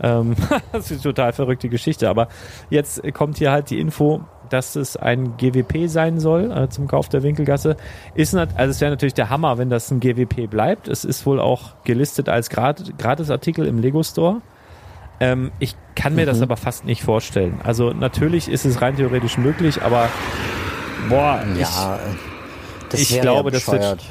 Speaker 7: Ähm, das ist eine total verrückte Geschichte. Aber jetzt kommt hier halt die Info, dass es ein GWP sein soll äh, zum Kauf der Winkelgasse. Ist nat also es wäre natürlich der Hammer, wenn das ein GWP bleibt. Es ist wohl auch gelistet als Grat Gratisartikel im Lego Store. Ähm, ich kann mir das aber fast nicht vorstellen. Also natürlich ist es rein theoretisch möglich, aber boah,
Speaker 8: Ja, das
Speaker 7: ich
Speaker 8: wäre
Speaker 7: glaube,
Speaker 8: ja
Speaker 7: das wird-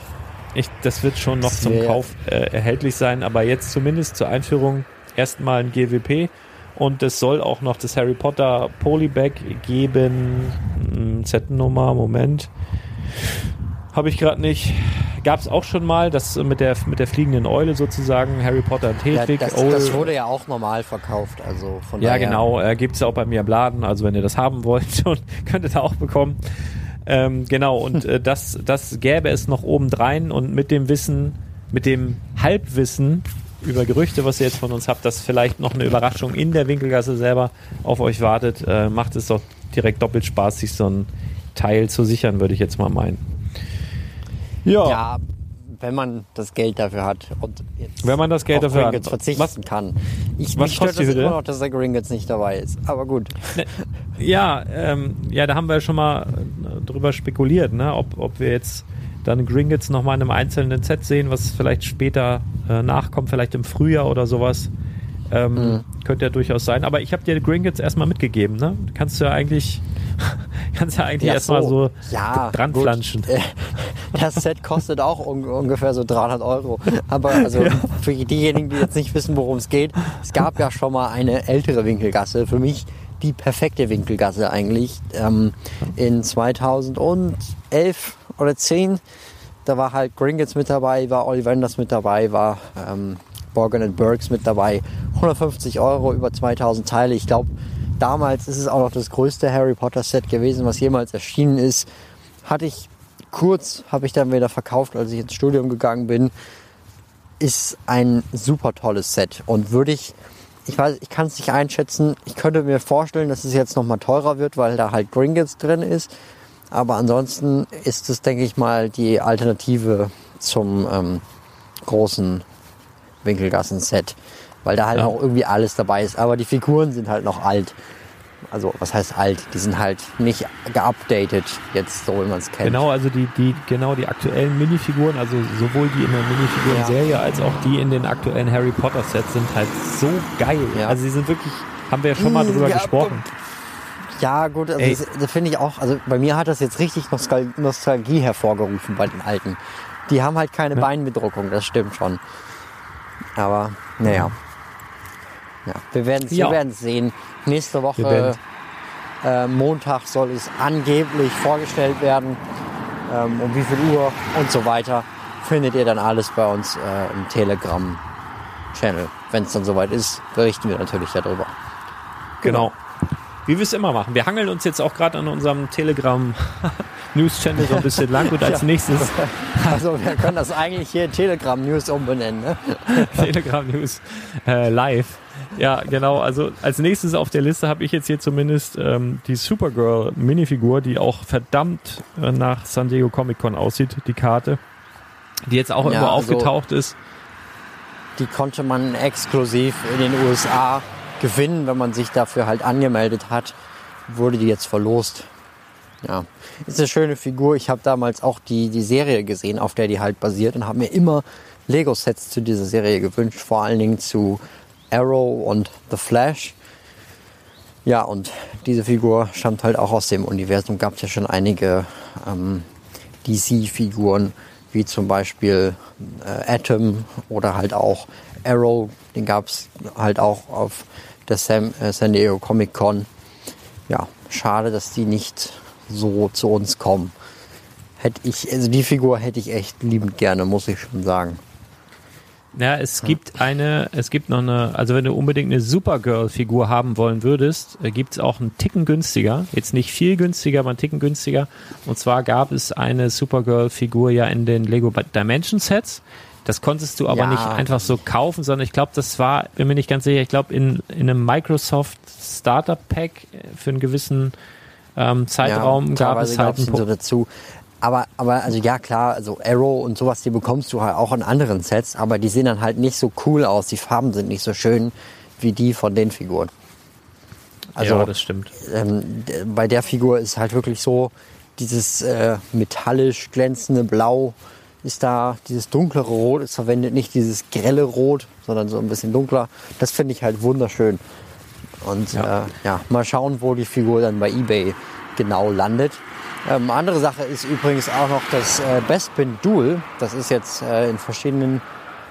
Speaker 7: ich, ich, das wird schon noch zum Kauf äh, erhältlich sein, aber jetzt zumindest zur Einführung erstmal ein GWP und es soll auch noch das Harry Potter Polybag geben. Hm, Z-Nummer, Moment. Habe ich gerade nicht. Gab es auch schon mal, das mit der, mit der fliegenden Eule sozusagen, Harry Potter und
Speaker 8: Ja,
Speaker 7: Hedwig.
Speaker 8: das,
Speaker 7: Owl.
Speaker 8: das wurde ja auch normal verkauft. Also von
Speaker 7: Ja,
Speaker 8: daher,
Speaker 7: genau. Äh, Gibt es ja auch bei mir im Laden. Also wenn ihr das haben wollt, könnt ihr da auch bekommen. Ähm, genau, und äh, das, das gäbe es noch obendrein und mit dem Wissen, mit dem Halbwissen über Gerüchte, was ihr jetzt von uns habt, dass vielleicht noch eine Überraschung in der Winkelgasse selber auf euch wartet, äh, macht es doch direkt doppelt Spaß, sich so ein Teil zu sichern, würde ich jetzt mal meinen. Ja,
Speaker 8: Ja, wenn man das Geld dafür hat und jetzt
Speaker 7: Wenn man das Geld
Speaker 8: auf
Speaker 7: dafür hat.
Speaker 8: Gringotts verzichten
Speaker 7: Was-
Speaker 8: kann. Ich,
Speaker 7: was
Speaker 8: mich stört das immer noch, dass der Gringotts nicht dabei ist. Aber gut.
Speaker 7: Ja, ähm, ja, da haben wir schon mal äh, drüber spekuliert, ne? ob, ob wir jetzt dann Gringotts nochmal in einem einzelnen Set sehen, was vielleicht später äh, nachkommt, vielleicht im Frühjahr oder sowas. Ähm,
Speaker 8: Mhm.
Speaker 7: Könnte ja durchaus sein. Aber ich habe dir Gringotts erstmal mitgegeben, ne? Kannst du ja eigentlich, kannst ja eigentlich
Speaker 8: Ja,
Speaker 7: erstmal so,
Speaker 8: ja,
Speaker 7: dran
Speaker 8: gut.
Speaker 7: flanschen.
Speaker 8: Äh, Das Set kostet auch un ungefähr so 300 Euro. Aber also für diejenigen, die jetzt nicht wissen, worum es geht, es gab ja schon mal eine ältere Winkelgasse. Für mich die perfekte Winkelgasse eigentlich. Ähm, in 2011 oder 10, da war halt Gringotts mit dabei, war Ollivanders mit dabei, war ähm, Borgen Burks mit dabei. 150 Euro über 2000 Teile. Ich glaube, damals ist es auch noch das größte Harry Potter Set gewesen, was jemals erschienen ist. Hatte ich kurz, habe ich dann wieder verkauft, als ich ins Studium gegangen bin. Ist ein super tolles Set und würde ich, ich weiß, ich kann es nicht einschätzen. Ich könnte mir vorstellen, dass es jetzt noch mal teurer wird, weil da halt Gringotts drin ist. Aber ansonsten ist es, denke ich mal, die Alternative zum ähm, großen Winkelgassen-Set, weil da halt
Speaker 7: Ja.
Speaker 8: auch irgendwie alles dabei ist. Aber die Figuren sind halt noch alt. Also was heißt alt? Die sind halt nicht geupdatet jetzt, so wie man es kennt.
Speaker 7: Genau, also die, die, genau die aktuellen Minifiguren, also sowohl die in der Minifiguren-Serie als auch die in den aktuellen Harry Potter-Sets sind halt so geil.
Speaker 8: Ja.
Speaker 7: Also sie sind wirklich, haben wir ja schon mal drüber
Speaker 8: Ja,
Speaker 7: gesprochen.
Speaker 8: Ja, gut, also
Speaker 7: Ey.
Speaker 8: das, das finde ich auch, also bei mir hat das jetzt richtig Nostal Nostalgie hervorgerufen bei den alten. Die haben halt keine Beinbedruckung, das stimmt schon. Aber, naja. Ja, wir werden es
Speaker 7: Ja.
Speaker 8: wir sehen. Nächste Woche, äh, Montag, soll es angeblich vorgestellt werden. Ähm, um wie viel Uhr und so weiter. Findet ihr dann alles bei uns äh, im Telegram-Channel. Wenn es dann soweit ist, berichten wir natürlich darüber.
Speaker 7: Genau. Wie wir es immer machen. Wir hangeln uns jetzt auch gerade an unserem Telegram News Channel so ein bisschen lang und als nächstes
Speaker 8: Also wir können das eigentlich hier Telegram News umbenennen. Ne?
Speaker 7: Telegram News äh, live. Ja, genau. Also als nächstes auf der Liste habe ich jetzt hier zumindest ähm, die Supergirl Minifigur, die auch verdammt äh, nach San Diego Comic Con aussieht, die Karte, die jetzt auch
Speaker 8: Ja,
Speaker 7: irgendwo
Speaker 8: also-
Speaker 7: aufgetaucht ist.
Speaker 8: Die konnte man exklusiv in den USA gewinnen, wenn man sich dafür halt angemeldet hat. Wurde die jetzt verlost. Ja, ist eine schöne Figur. Ich habe damals auch die, die Serie gesehen, auf der die halt basiert und habe mir immer Lego-Sets zu dieser Serie gewünscht, vor allen Dingen zu Arrow und The Flash. Ja, und diese Figur stammt halt auch aus dem Universum. Gab es ja schon einige ähm, DC-Figuren, wie zum Beispiel äh, Atom oder halt auch Arrow. Den gab es halt auch auf der Sam, äh, San Diego Comic Con. Ja, schade, dass die nicht so zu uns kommen. Hätte ich, also die Figur hätte ich echt liebend gerne, muss ich schon sagen.
Speaker 7: Ja, es gibt eine, es gibt noch eine, also wenn du unbedingt eine Supergirl-Figur haben wollen würdest, äh, gibt es auch einen Ticken günstiger. Jetzt nicht viel günstiger, aber einen Ticken günstiger. Und zwar gab es eine Supergirl-Figur ja in den Lego Dimension Sets. Das konntest du aber
Speaker 8: Ja.
Speaker 7: nicht einfach so kaufen, sondern ich glaube, das war, bin mir nicht ganz sicher, ich glaube in, in einem Microsoft Starter Pack äh, für einen gewissen ähm, Zeitraum gab
Speaker 8: teilweise
Speaker 7: es halt ein
Speaker 8: so dazu. Aber, aber also ja klar, also Arrow und sowas, die bekommst du halt auch in anderen Sets, aber die sehen dann halt nicht so cool aus. Die Farben sind nicht so schön wie die von den Figuren. Also
Speaker 7: ja, das stimmt.
Speaker 8: ähm, bei der Figur ist halt wirklich so dieses äh, metallisch glänzende Blau ist da, dieses dunklere Rot ist verwendet, nicht dieses grelle Rot, sondern so ein bisschen dunkler. Das finde ich halt wunderschön. Und
Speaker 7: Ja.
Speaker 8: ja. Äh, ja, mal schauen, wo die Figur dann bei eBay genau landet. Ähm, andere Sache ist übrigens auch noch das äh, Bespin Duel. Das ist jetzt äh, in verschiedenen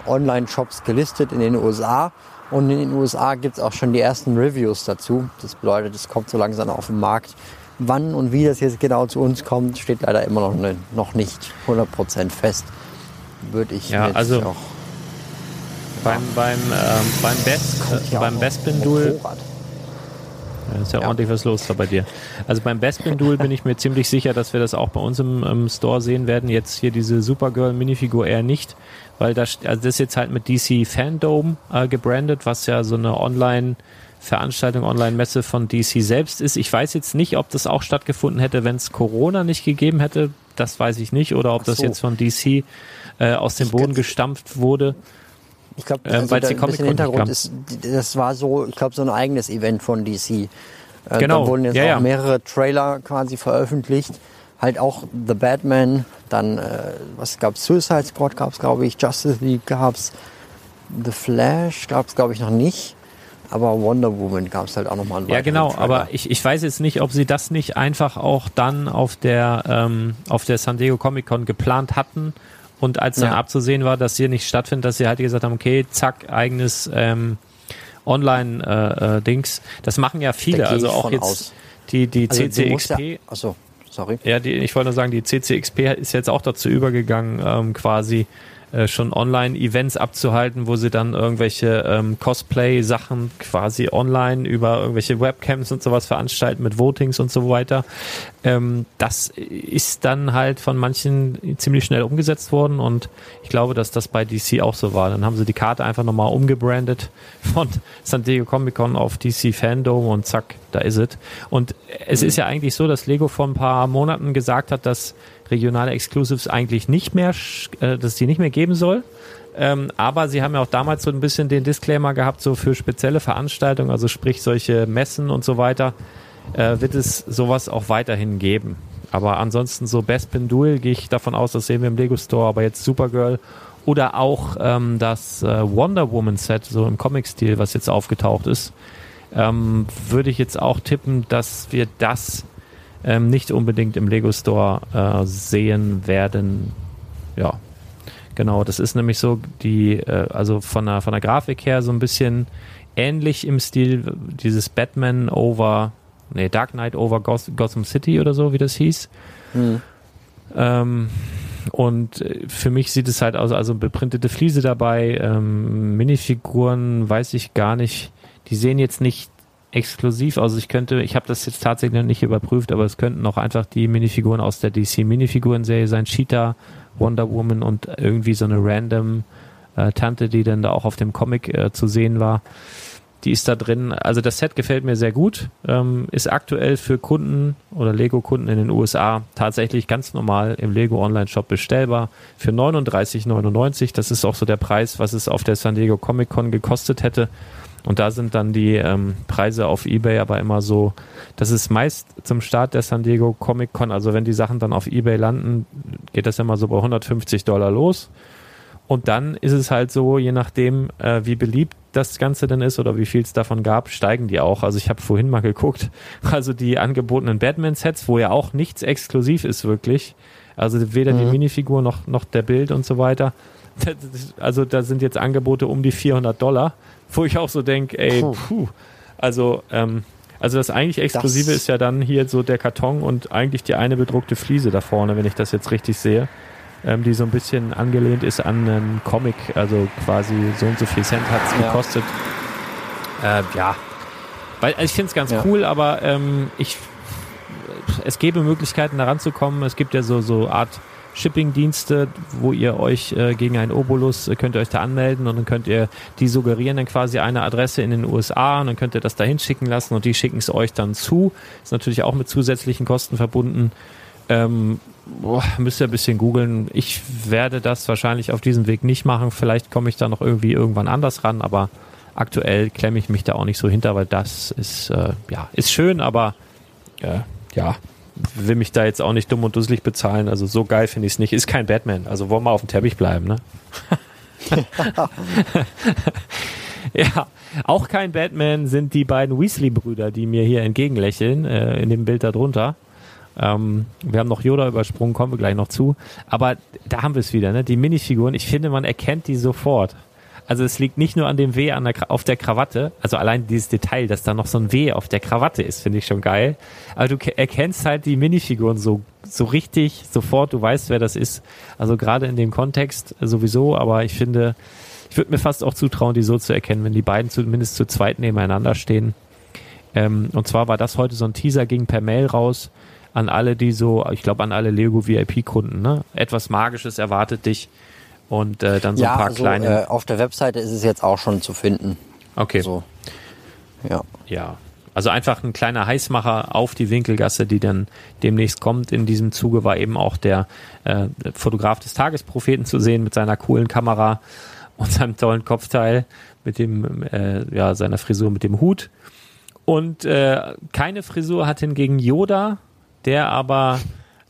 Speaker 8: Online-Shops gelistet in den USA. Und in den USA gibt es auch schon die ersten Reviews dazu. Das bedeutet, es kommt so langsam auf den Markt. Wann und wie das jetzt genau zu uns kommt, steht leider immer noch, ne, noch nicht 100% fest. Würde ich
Speaker 7: Ja,
Speaker 8: jetzt
Speaker 7: also
Speaker 8: auch
Speaker 7: Beim, beim, ähm, beim Best, äh, beim
Speaker 8: Motorrad.
Speaker 7: Ja, ist ja,
Speaker 8: Ja.
Speaker 7: ordentlich was los da bei dir. Also beim Bespendul bin ich mir ziemlich sicher, dass wir das auch bei uns im, im Store sehen werden. Jetzt hier diese Supergirl Minifigur eher nicht, weil das, also das ist jetzt halt mit DC Fandom äh, gebrandet, was ja so eine Online Veranstaltung, Online-Messe von DC selbst ist. Ich weiß jetzt nicht, ob das auch stattgefunden hätte, wenn es Corona nicht gegeben hätte. Das weiß ich nicht. Oder ob
Speaker 8: Ach
Speaker 7: das
Speaker 8: so.
Speaker 7: jetzt von DC äh, aus dem
Speaker 8: Ich
Speaker 7: Boden gestampft wurde.
Speaker 8: Ich glaube,
Speaker 7: Ähm,
Speaker 8: also
Speaker 7: Comic-Con
Speaker 8: Hintergrund ist, das war so, ich glaube, so ein eigenes Event von DC. Äh,
Speaker 7: Genau,
Speaker 8: Da wurden jetzt
Speaker 7: ja,
Speaker 8: auch
Speaker 7: ja.
Speaker 8: mehrere Trailer quasi veröffentlicht. Halt auch The Batman, dann, äh, was gab's, Suicide Squad gab's, glaube ich, Justice League gab's, The Flash gab's, glaube ich, noch nicht. Aber Wonder Woman gab's halt auch nochmal einen
Speaker 7: Ja, genau,
Speaker 8: Trailer.
Speaker 7: aber ich, ich weiß jetzt nicht, ob sie das nicht einfach auch dann auf der, ähm, auf der San Diego Comic Con geplant hatten und als dann
Speaker 8: Ja.
Speaker 7: abzusehen war, dass hier nicht stattfindet, dass sie halt gesagt haben, okay, zack, eigenes ähm, Online-Dings. das machen ja viele, also auch jetzt
Speaker 8: aus.
Speaker 7: die, die
Speaker 8: Also,
Speaker 7: CCXP.
Speaker 8: Ja, achso, sorry.
Speaker 7: Ja, die, ich wollte nur sagen, die CCXP ist jetzt auch dazu übergegangen, ähm, quasi äh, schon Online-Events abzuhalten, wo sie dann irgendwelche ähm, Cosplay-Sachen quasi online über irgendwelche Webcams und sowas veranstalten mit Votings und so weiter. Ähm, das ist dann halt von manchen ziemlich schnell umgesetzt worden und ich glaube, dass das bei DC auch so war. Dann haben sie die Karte einfach nochmal umgebrandet von San Diego Comic Con auf DC Fandom und zack, da ist es. Und es ist ja eigentlich so, dass Lego vor ein paar Monaten gesagt hat, dass regionale Exclusives eigentlich nicht mehr, äh, dass die nicht mehr geben soll. Ähm, aber sie haben ja auch damals so ein bisschen den Disclaimer gehabt, so für spezielle Veranstaltungen, also sprich solche Messen und so weiter, äh, wird es sowas auch weiterhin geben. Aber ansonsten so Best Pendul gehe ich davon aus, das sehen wir im Lego Store, aber jetzt Supergirl oder auch ähm, das äh, Wonder Woman Set, so im Comic-Stil, was jetzt aufgetaucht ist, ähm, würde ich jetzt auch tippen, dass wir das ähm, nicht unbedingt im Lego Store äh, sehen werden. Ja, genau. Das ist nämlich so die, äh, also von der von der Grafik her so ein bisschen ähnlich im Stil dieses Batman over, nee Dark Knight over Goth Gotham City oder so, wie das hieß. Ähm, und äh, für mich sieht es halt aus, also beprintete Fliese dabei, ähm, Minifiguren, weiß ich gar nicht. Die sehen jetzt nicht exklusiv aus. Ich könnte, ich habe das jetzt tatsächlich noch nicht überprüft, aber es könnten auch einfach die Minifiguren aus der DC Minifiguren-Serie sein. Cheetah, Wonder Woman und irgendwie so eine random äh, Tante, die dann da auch auf dem Comic äh, zu sehen war. Die ist da drin. Also das Set gefällt mir sehr gut. Ähm, ist aktuell für Kunden oder Lego-Kunden in den USA tatsächlich ganz normal im Lego Online-Shop bestellbar für 39,99. Das ist auch so der Preis, was es auf der San Diego Comic Con gekostet hätte. Und da sind dann die ähm, Preise auf eBay aber immer so, das ist meist zum Start der San Diego Comic Con, also wenn die Sachen dann auf eBay landen, geht das immer so bei 150 Dollar los. Und dann ist es halt so, je nachdem, äh, wie beliebt das Ganze denn ist oder wie viel es davon gab, steigen die auch. Also ich habe vorhin mal geguckt, also die angebotenen Batman-Sets, wo ja auch nichts exklusiv ist wirklich. Also weder die Minifigur noch, noch der Bild und so weiter. Also da sind jetzt Angebote um die 400 Dollar, wo ich auch so denke, ey,
Speaker 8: Puh.
Speaker 7: puh. Also, ähm, also das eigentlich Exklusive
Speaker 8: Das-
Speaker 7: ist ja dann hier so der Karton und eigentlich die eine bedruckte Fliese da vorne, wenn ich das jetzt richtig sehe ähm, die so ein bisschen angelehnt ist an einen Comic, also quasi so und so viel Cent hat es
Speaker 8: Ja.
Speaker 7: gekostet. Äh, ja, weil also ich finde es ganz
Speaker 8: Ja.
Speaker 7: cool, aber ähm, ich es gäbe Möglichkeiten da ranzukommen. Es gibt ja so so Art Shipping-Dienste, wo ihr euch äh, gegen einen Obolus äh, könnt ihr euch da anmelden und dann könnt ihr die suggerieren dann quasi eine Adresse in den USA und dann könnt ihr das dahin schicken lassen und die schicken es euch dann zu. Ist natürlich auch mit zusätzlichen Kosten verbunden. Ähm, boah, müsst ihr ein bisschen googeln. Ich werde das wahrscheinlich auf diesem Weg nicht machen. Vielleicht komme ich da noch irgendwie irgendwann anders ran, aber aktuell klemme ich mich da auch nicht so hinter, weil das ist, äh, ja, ist schön, aber äh, ja, will mich da jetzt auch nicht dumm und dusselig bezahlen. Also so geil finde ich es nicht. Ist kein Batman. Also wollen wir auf dem Teppich bleiben, ne? ja, auch kein Batman sind die beiden Weasley-Brüder, die mir hier entgegenlächeln, äh, in dem Bild darunter. Ähm, wir haben noch Yoda übersprungen, kommen wir gleich noch zu. Aber da haben wir es wieder, ne? Die Minifiguren, ich finde, man erkennt die sofort. Also es liegt nicht nur an dem W an der, auf der Krawatte, also allein dieses Detail, dass da noch so ein W auf der Krawatte ist, finde ich schon geil. Aber du ke- erkennst halt die Minifiguren so, so richtig sofort, du weißt, wer das ist. Also gerade in dem Kontext sowieso, aber ich finde, ich würde mir fast auch zutrauen, die so zu erkennen, wenn die beiden zumindest zu zweit nebeneinander stehen. Ähm, und zwar war das heute so ein Teaser, ging per Mail raus an alle, die so, ich glaube an alle Lego VIP-Kunden, ne? Etwas Magisches erwartet dich und äh, dann so
Speaker 8: ja,
Speaker 7: ein paar
Speaker 8: also,
Speaker 7: kleine.
Speaker 8: äh, auf der Webseite ist es jetzt auch schon zu finden.
Speaker 7: okay,
Speaker 8: So. Ja.
Speaker 7: ja. Also einfach ein kleiner Heißmacher auf die Winkelgasse, die dann demnächst kommt. In diesem Zuge war eben auch der äh, Fotograf des Tagespropheten zu sehen mit seiner coolen Kamera und seinem tollen Kopfteil mit dem, äh, ja, seiner Frisur mit dem Hut. Und äh, keine Frisur hat hingegen Yoda, der aber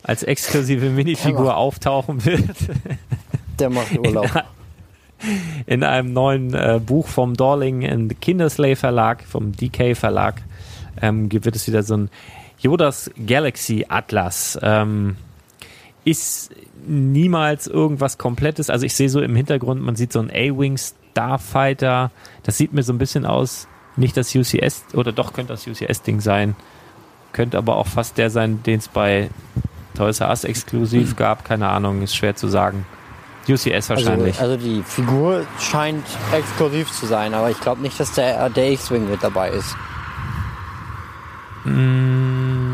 Speaker 7: als exklusive Minifigur auftauchen wird
Speaker 8: Der macht Urlaub.
Speaker 7: in einem neuen äh, Buch vom Dorling and Kindersley Verlag, vom DK Verlag, ähm, gibt- wird es wieder so ein Yodas Galaxy Atlas. Ähm, ist niemals irgendwas Komplettes. Also ich sehe so im Hintergrund, man sieht so einen A-Wing Starfighter. Das sieht mir so ein bisschen aus, nicht das UCS, oder doch könnte das UCS-Ding sein. Könnte aber auch fast der sein, den es bei Toys R Us exklusiv gab. Keine Ahnung, ist schwer zu sagen. UCS wahrscheinlich.
Speaker 8: Also, also die Figur scheint exklusiv zu sein, aber ich glaube nicht, dass der, der X-Wing mit dabei ist.
Speaker 7: Mm,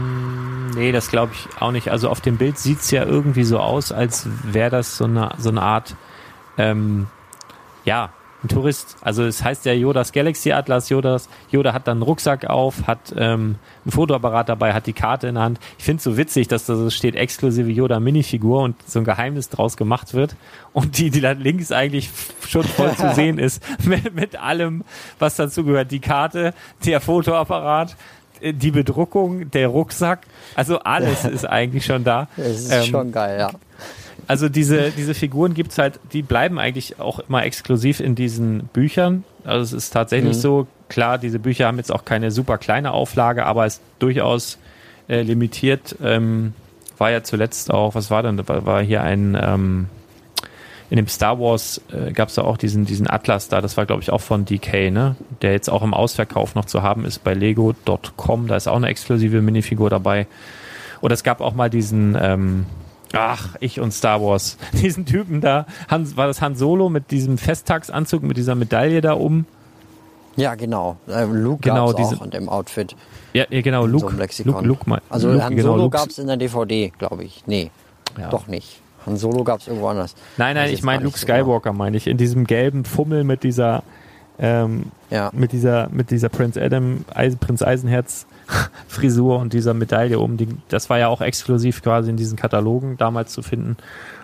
Speaker 7: Nee, das glaube ich auch nicht. Also auf dem Bild sieht es ja irgendwie so aus, als wäre das so eine, so eine Art, ähm, ja, ein Tourist. Also es heißt ja Yodas Galaxy Atlas. Yodas, Yoda hat dann einen Rucksack auf, hat ähm, ein Fotoapparat dabei, hat die Karte in der Hand. Ich finde es so witzig, dass da so steht exklusive Yoda Minifigur und so ein Geheimnis draus gemacht wird. Und die, die da links eigentlich schon voll zu sehen ist, mit, mit allem, was dazu gehört. Die Karte, der Fotoapparat, äh, die Bedruckung, der Rucksack, also alles ist eigentlich schon da.
Speaker 8: Das ist
Speaker 7: Ähm,
Speaker 8: schon geil, ja.
Speaker 7: Also diese, diese Figuren gibt's halt, die bleiben eigentlich auch immer exklusiv in diesen Büchern. Also es ist tatsächlich
Speaker 8: Mhm.
Speaker 7: so, klar, diese Bücher haben jetzt auch keine super kleine Auflage, aber ist durchaus äh, limitiert. Ähm, war ja zuletzt auch, was war denn, war, war hier ein, ähm, in dem Star Wars äh, gab's da auch diesen, diesen Atlas da, das war glaube ich auch von DK, ne? Der jetzt auch im Ausverkauf noch zu haben ist bei Lego.com, da ist auch eine exklusive Minifigur dabei. Oder es gab auch mal diesen, ähm, ach, ich und Star Wars, diesen Typen da, Han, war das Han Solo mit diesem Festtagsanzug, mit dieser Medaille da oben?
Speaker 8: Ja, genau. Äh, Luke
Speaker 7: Genau,
Speaker 8: gab's
Speaker 7: diese-
Speaker 8: auch in dem Outfit.
Speaker 7: Ja, ja genau, Luke,
Speaker 8: so Lexikon.
Speaker 7: Luke, Luke, mal-
Speaker 8: also
Speaker 7: Luke,
Speaker 8: Han
Speaker 7: genau,
Speaker 8: Solo
Speaker 7: Luke-
Speaker 8: gab's in der DVD, glaube ich. Nee,
Speaker 7: Ja.
Speaker 8: doch nicht. Han Solo gab's irgendwo anders.
Speaker 7: Nein, nein, ich meine Luke
Speaker 8: so genau.
Speaker 7: Skywalker, meine ich, in diesem gelben Fummel mit dieser, ähm,
Speaker 8: Ja.
Speaker 7: mit dieser, mit dieser Prince Adam, Eis, Prinz Eisenherz Frisur und dieser Medaille oben. Die, das war ja auch exklusiv quasi in diesen Katalogen damals zu finden.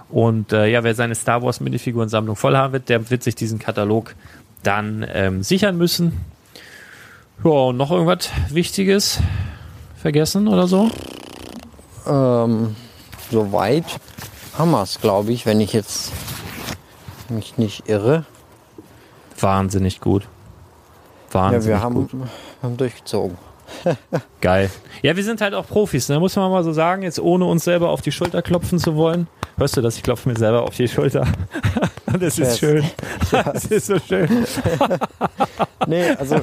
Speaker 7: Und äh, ja, wer seine Star Wars Minifigurensammlung voll haben wird, der wird sich diesen Katalog dann ähm, sichern müssen. Ja, und noch irgendwas Wichtiges vergessen oder so?
Speaker 8: Ähm, soweit haben wir's, glaube ich, wenn ich jetzt mich nicht irre.
Speaker 7: Wahnsinnig gut. Wahnsinnig
Speaker 8: ja, wir haben,
Speaker 7: gut.
Speaker 8: wir haben durchgezogen.
Speaker 7: Geil. Ja, wir sind halt auch Profis, ne? muss man mal so sagen, jetzt ohne uns selber auf die Schulter klopfen zu wollen. Hörst du das? Ich klopfe mir selber auf die Schulter. Und es ist schön. Es ist so schön.
Speaker 8: Nee, also,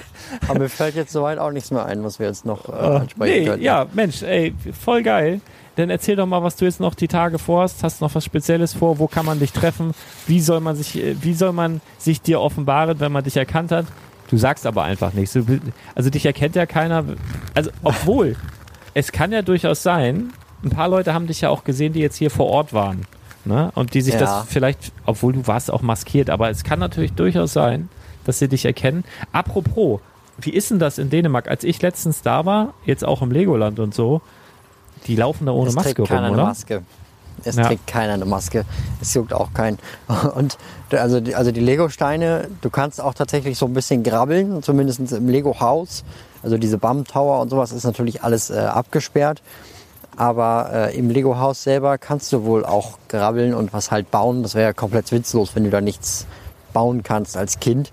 Speaker 8: aber mir fällt jetzt soweit auch nichts mehr ein, was wir jetzt noch äh, ansprechen
Speaker 7: Nee,
Speaker 8: könnten.
Speaker 7: ja, Mensch, ey, voll geil. Dann erzähl doch mal, was du jetzt noch die Tage vorhast. Hast du noch was Spezielles vor? Wo kann man dich treffen? Wie soll man sich, äh, wie soll man sich dir offenbaren, wenn man dich erkannt hat? Du sagst aber einfach nichts. Du, also dich erkennt ja keiner. Also, obwohl, es kann ja durchaus sein, ein paar Leute haben dich ja auch gesehen, die jetzt hier vor Ort waren. Ne? Und die sich
Speaker 8: Ja.
Speaker 7: das vielleicht, obwohl du warst auch maskiert, aber es kann natürlich durchaus sein, dass sie dich erkennen. Apropos, wie ist denn das in Dänemark? Als ich letztens da war, jetzt auch im Legoland und so, die laufen da ohne
Speaker 8: es
Speaker 7: Maske rum, oder?
Speaker 8: Maske. Es
Speaker 7: Ja.
Speaker 8: trägt keiner eine Maske. Es juckt auch keinen. Und also die, also die Lego-Steine, du kannst auch tatsächlich so ein bisschen grabbeln, zumindest im Lego-Haus. Also diese BAM Tower und sowas ist natürlich alles äh, abgesperrt. Aber äh, im Lego-Haus selber kannst du wohl auch grabbeln und was halt bauen. Das wäre ja komplett witzlos, wenn du da nichts bauen kannst als Kind.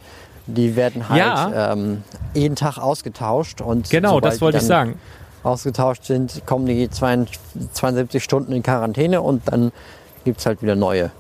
Speaker 8: Die werden halt
Speaker 7: Ja.
Speaker 8: ähm, jeden Tag ausgetauscht. Und
Speaker 7: Genau, das wollte ich sagen.
Speaker 8: Ausgetauscht sind, kommen die 72 Stunden in Quarantäne und dann gibt es halt wieder neue.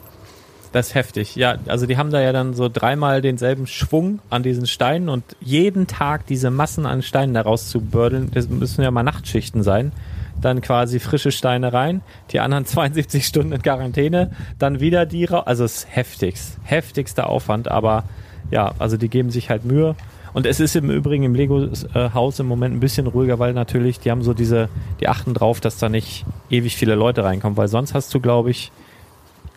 Speaker 7: Das ist heftig. Ja, also die haben da ja dann so dreimal denselben Schwung an diesen Steinen und jeden Tag diese Massen an Steinen da rauszubürdeln, das müssen ja mal Nachtschichten sein. Dann quasi frische Steine rein, die anderen 72 Stunden in Quarantäne, dann wieder die raus. Also es ist heftigst, heftigster Aufwand, aber ja, also die geben sich halt Mühe. Und es ist im Übrigen im Lego-Haus im Moment ein bisschen ruhiger, weil natürlich, die haben so diese, die achten drauf, dass da nicht ewig viele Leute reinkommen, weil sonst hast du, glaube ich,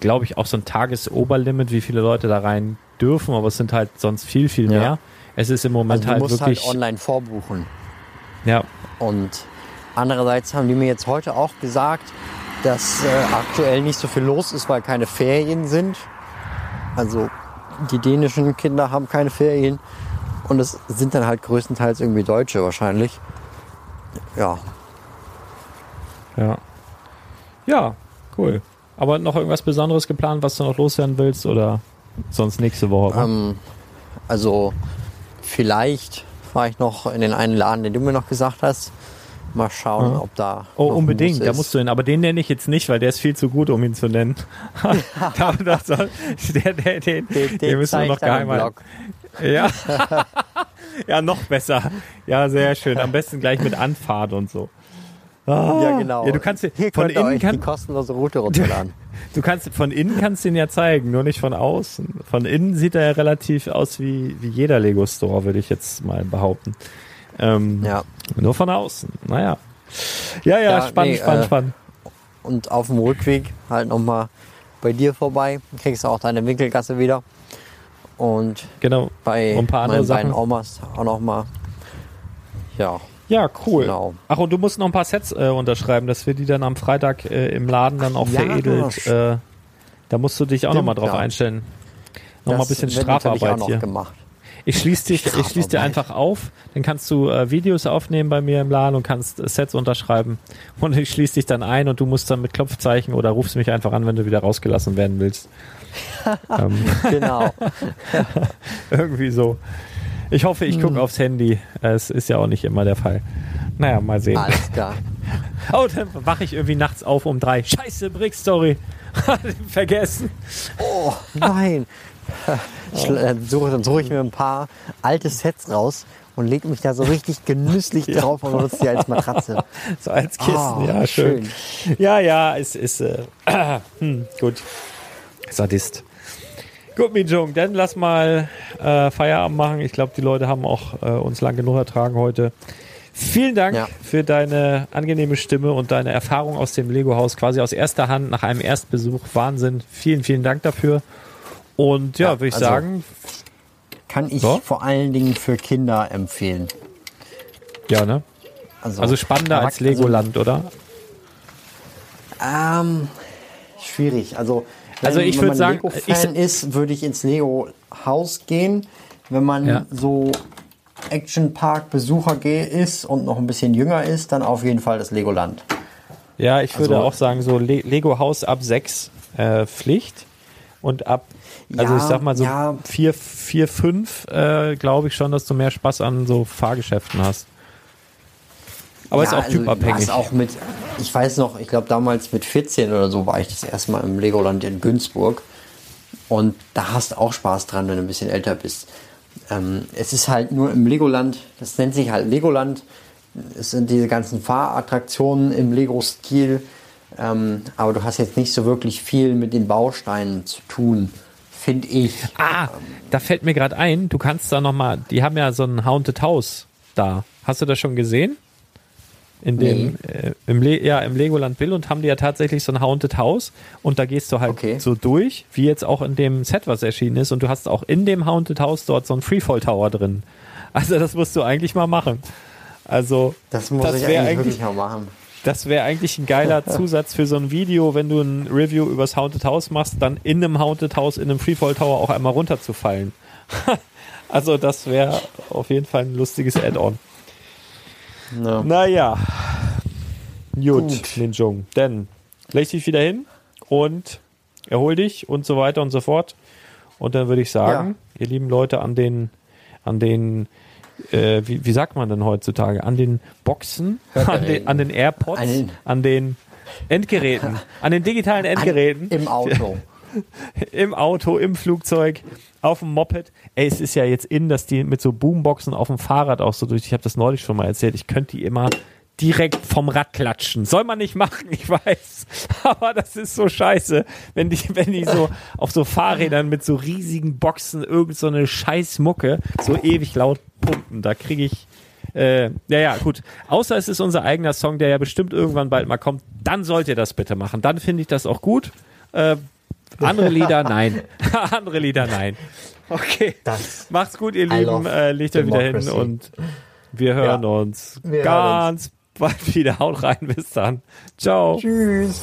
Speaker 7: glaube ich, auch so ein Tagesoberlimit, wie viele Leute da rein dürfen, aber es sind halt sonst viel, viel
Speaker 8: Ja.
Speaker 7: mehr. Es ist im Moment
Speaker 8: Also du
Speaker 7: halt
Speaker 8: musst
Speaker 7: wirklich.
Speaker 8: halt online vorbuchen.
Speaker 7: ja,
Speaker 8: Und andererseits haben die mir jetzt heute auch gesagt, dass äh, aktuell nicht so viel los ist, weil keine Ferien sind. Also die dänischen Kinder haben keine Ferien. Und es sind dann halt größtenteils irgendwie Deutsche wahrscheinlich. Ja,
Speaker 7: ja. Ja, cool. Aber noch irgendwas Besonderes geplant, was du noch loswerden willst oder sonst nächste Woche?
Speaker 8: ähm, also vielleicht fahre ich noch in den einen Laden, den du mir noch gesagt hast. Mal schauen,
Speaker 7: Ja.
Speaker 8: ob da.
Speaker 7: Oh, unbedingt, da musst du hin. Aber den nenne ich jetzt nicht, weil der ist viel zu gut, um ihn zu nennen. da, der, der, den,
Speaker 8: Den,
Speaker 7: den müssen wir noch geheim halten. Ja. ja, noch besser. Ja, sehr schön. Am besten gleich mit Anfahrt und so. Ah.
Speaker 8: Ja, genau.
Speaker 7: Ja, du kannst
Speaker 8: Hier
Speaker 7: von innen
Speaker 8: euch die
Speaker 7: kann,
Speaker 8: kostenlose Route runterladen.
Speaker 7: du kannst von innen kannst du ihn ja zeigen, nur nicht von außen. Von innen sieht er ja relativ aus wie, wie jeder Lego Store, würde ich jetzt mal behaupten. Ähm,
Speaker 8: ja.
Speaker 7: Nur von außen. Naja. Ja, ja,
Speaker 8: Ja,
Speaker 7: spannend,
Speaker 8: nee,
Speaker 7: spannend,
Speaker 8: äh,
Speaker 7: spannend.
Speaker 8: Und auf dem Rückweg halt nochmal bei dir vorbei. Kriegst du auch deine Winkelgasse wieder. Und
Speaker 7: Genau.
Speaker 8: bei
Speaker 7: Und ein paar andere
Speaker 8: meinen beiden
Speaker 7: Sachen.
Speaker 8: Omas auch nochmal. Ja,
Speaker 7: Ja, cool.
Speaker 8: Genau.
Speaker 7: Ach, und du musst noch ein paar Sets äh, unterschreiben, dass wir die dann am Freitag äh, im Laden dann auch
Speaker 8: Ja,
Speaker 7: veredelt. Äh, da musst du dich auch nochmal drauf
Speaker 8: ja.
Speaker 7: einstellen. Nochmal ein bisschen Strafarbeit hier.
Speaker 8: gemacht.
Speaker 7: Ich schließe dich, ich schließ dir einfach auf, dann kannst du äh, Videos aufnehmen bei mir im Laden und kannst äh, Sets unterschreiben. Und ich schließe dich dann ein und du musst dann mit Klopfzeichen oder rufst mich einfach an, wenn du wieder rausgelassen werden willst. ähm,
Speaker 8: Genau.
Speaker 7: irgendwie so. Ich hoffe, ich
Speaker 8: Hm.
Speaker 7: gucke aufs Handy. Es ist ja auch nicht immer der Fall. Naja, mal sehen.
Speaker 8: Alles klar.
Speaker 7: Oh, dann wache ich irgendwie nachts auf um drei. Scheiße, Brick-Story. Vergessen.
Speaker 8: Oh, nein. Ich, äh, suche, dann suche ich mir ein paar alte Sets raus und lege mich da so richtig genüsslich drauf und benutze die als Matratze.
Speaker 7: So als Kissen,
Speaker 8: Oh,
Speaker 7: ja, schön. Ja, ja, es ist äh, hm, gut. Sadist. Gut, Mijung, dann lass mal äh, Feierabend machen. Ich glaube, die Leute haben auch äh, uns lang genug ertragen heute. Vielen Dank
Speaker 8: Ja.
Speaker 7: für deine angenehme Stimme und deine Erfahrung aus dem Lego-Haus, quasi aus erster Hand nach einem Erstbesuch. Wahnsinn. Vielen, vielen Dank dafür. Und ja,
Speaker 8: Ja,
Speaker 7: würde ich
Speaker 8: also-
Speaker 7: sagen,
Speaker 8: Kann ich
Speaker 7: So?
Speaker 8: vor allen Dingen für Kinder empfehlen.
Speaker 7: ja, ne? Also spannender als Legoland, oder?
Speaker 8: Ähm, schwierig. Also, wenn,
Speaker 7: Also ich
Speaker 8: wenn
Speaker 7: würd
Speaker 8: man
Speaker 7: sagen,
Speaker 8: Lego-Fan ist, würde ich ins Lego-Haus gehen. Wenn man
Speaker 7: Ja.
Speaker 8: so Action-Park-Besucher ge- ist und noch ein bisschen jünger ist, dann auf jeden Fall das Legoland.
Speaker 7: Ja, ich würde
Speaker 8: Also-
Speaker 7: auch sagen, so Le Lego Haus ab sechs äh, Pflicht und ab, also
Speaker 8: Ja,
Speaker 7: ich sag mal so
Speaker 8: ja.
Speaker 7: vier, vier, fünf, äh, glaube ich schon, dass du mehr Spaß an so Fahrgeschäften hast. Aber ist auch
Speaker 8: also,
Speaker 7: typabhängig.
Speaker 8: auch mit, ich weiß noch, ich glaube damals mit 14 oder so war ich das erste Mal im Legoland in Günzburg. Und da hast du auch Spaß dran, wenn du ein bisschen älter bist. Ähm, es ist halt nur im Legoland, das nennt sich halt Legoland. Es sind diese ganzen Fahrattraktionen im Lego-Stil. Ähm, aber du hast jetzt nicht so wirklich viel mit den Bausteinen zu tun, finde ich.
Speaker 7: Ah, da fällt mir gerade ein, du kannst da nochmal, die haben ja so ein Haunted House da. Hast du das schon gesehen? In dem, äh, im, Le ja, im Legoland Bill und haben die ja tatsächlich so ein Haunted House und da gehst du halt
Speaker 8: Okay.
Speaker 7: so durch, wie jetzt auch in dem Set, was erschienen ist und du hast auch in dem Haunted House dort so einen Freefall Tower drin. Also das musst du eigentlich mal machen. Also
Speaker 8: Das muss ich
Speaker 7: wär
Speaker 8: eigentlich wirklich mal machen.
Speaker 7: Das wäre eigentlich ein geiler Zusatz für so ein Video, wenn du ein Review übers Haunted House machst, dann in einem Haunted House, in einem Freefall Tower auch einmal runterzufallen. also das wäre auf jeden Fall ein lustiges Add-on.
Speaker 8: Ja.
Speaker 7: Naja. Gut,
Speaker 8: Gut.
Speaker 7: Ninjung. Dann leg dich wieder hin und erhol dich und so weiter und so fort. Und dann würde ich sagen, ihr lieben Leute, an den, an den, äh, wie, wie sagt man denn heutzutage? An den Boxen, an den, an den AirPods,
Speaker 8: An den-
Speaker 7: an den Endgeräten, an den digitalen Endgeräten.
Speaker 8: Im Auto.
Speaker 7: Im Auto, im Flugzeug, auf dem Moped. Ey, es ist ja jetzt in, dass die mit so Boomboxen auf dem Fahrrad auch so durch. Ich habe das neulich schon mal erzählt. Ich könnte die immer direkt vom Rad klatschen. Soll man nicht machen, ich weiß. Aber das ist so scheiße, wenn die, wenn die so auf so Fahrrädern mit so riesigen Boxen irgend so eine scheiß Mucke so ewig laut pumpen. Da kriege ich. Äh, ja, ja, gut. Außer es ist unser eigener Song, der ja bestimmt irgendwann bald mal kommt. Dann sollt ihr das bitte machen. Dann finde ich das auch gut. Äh, andere Lieder, nein. andere Lieder, nein. Okay.
Speaker 8: Das.
Speaker 7: Macht's gut, ihr
Speaker 8: I
Speaker 7: Lieben. Äh, legt euch wieder hin und wir hören
Speaker 8: Ja.
Speaker 7: uns
Speaker 8: Wir hören
Speaker 7: ganz bald wieder. Haut rein. Bis dann. Ciao.
Speaker 8: Tschüss.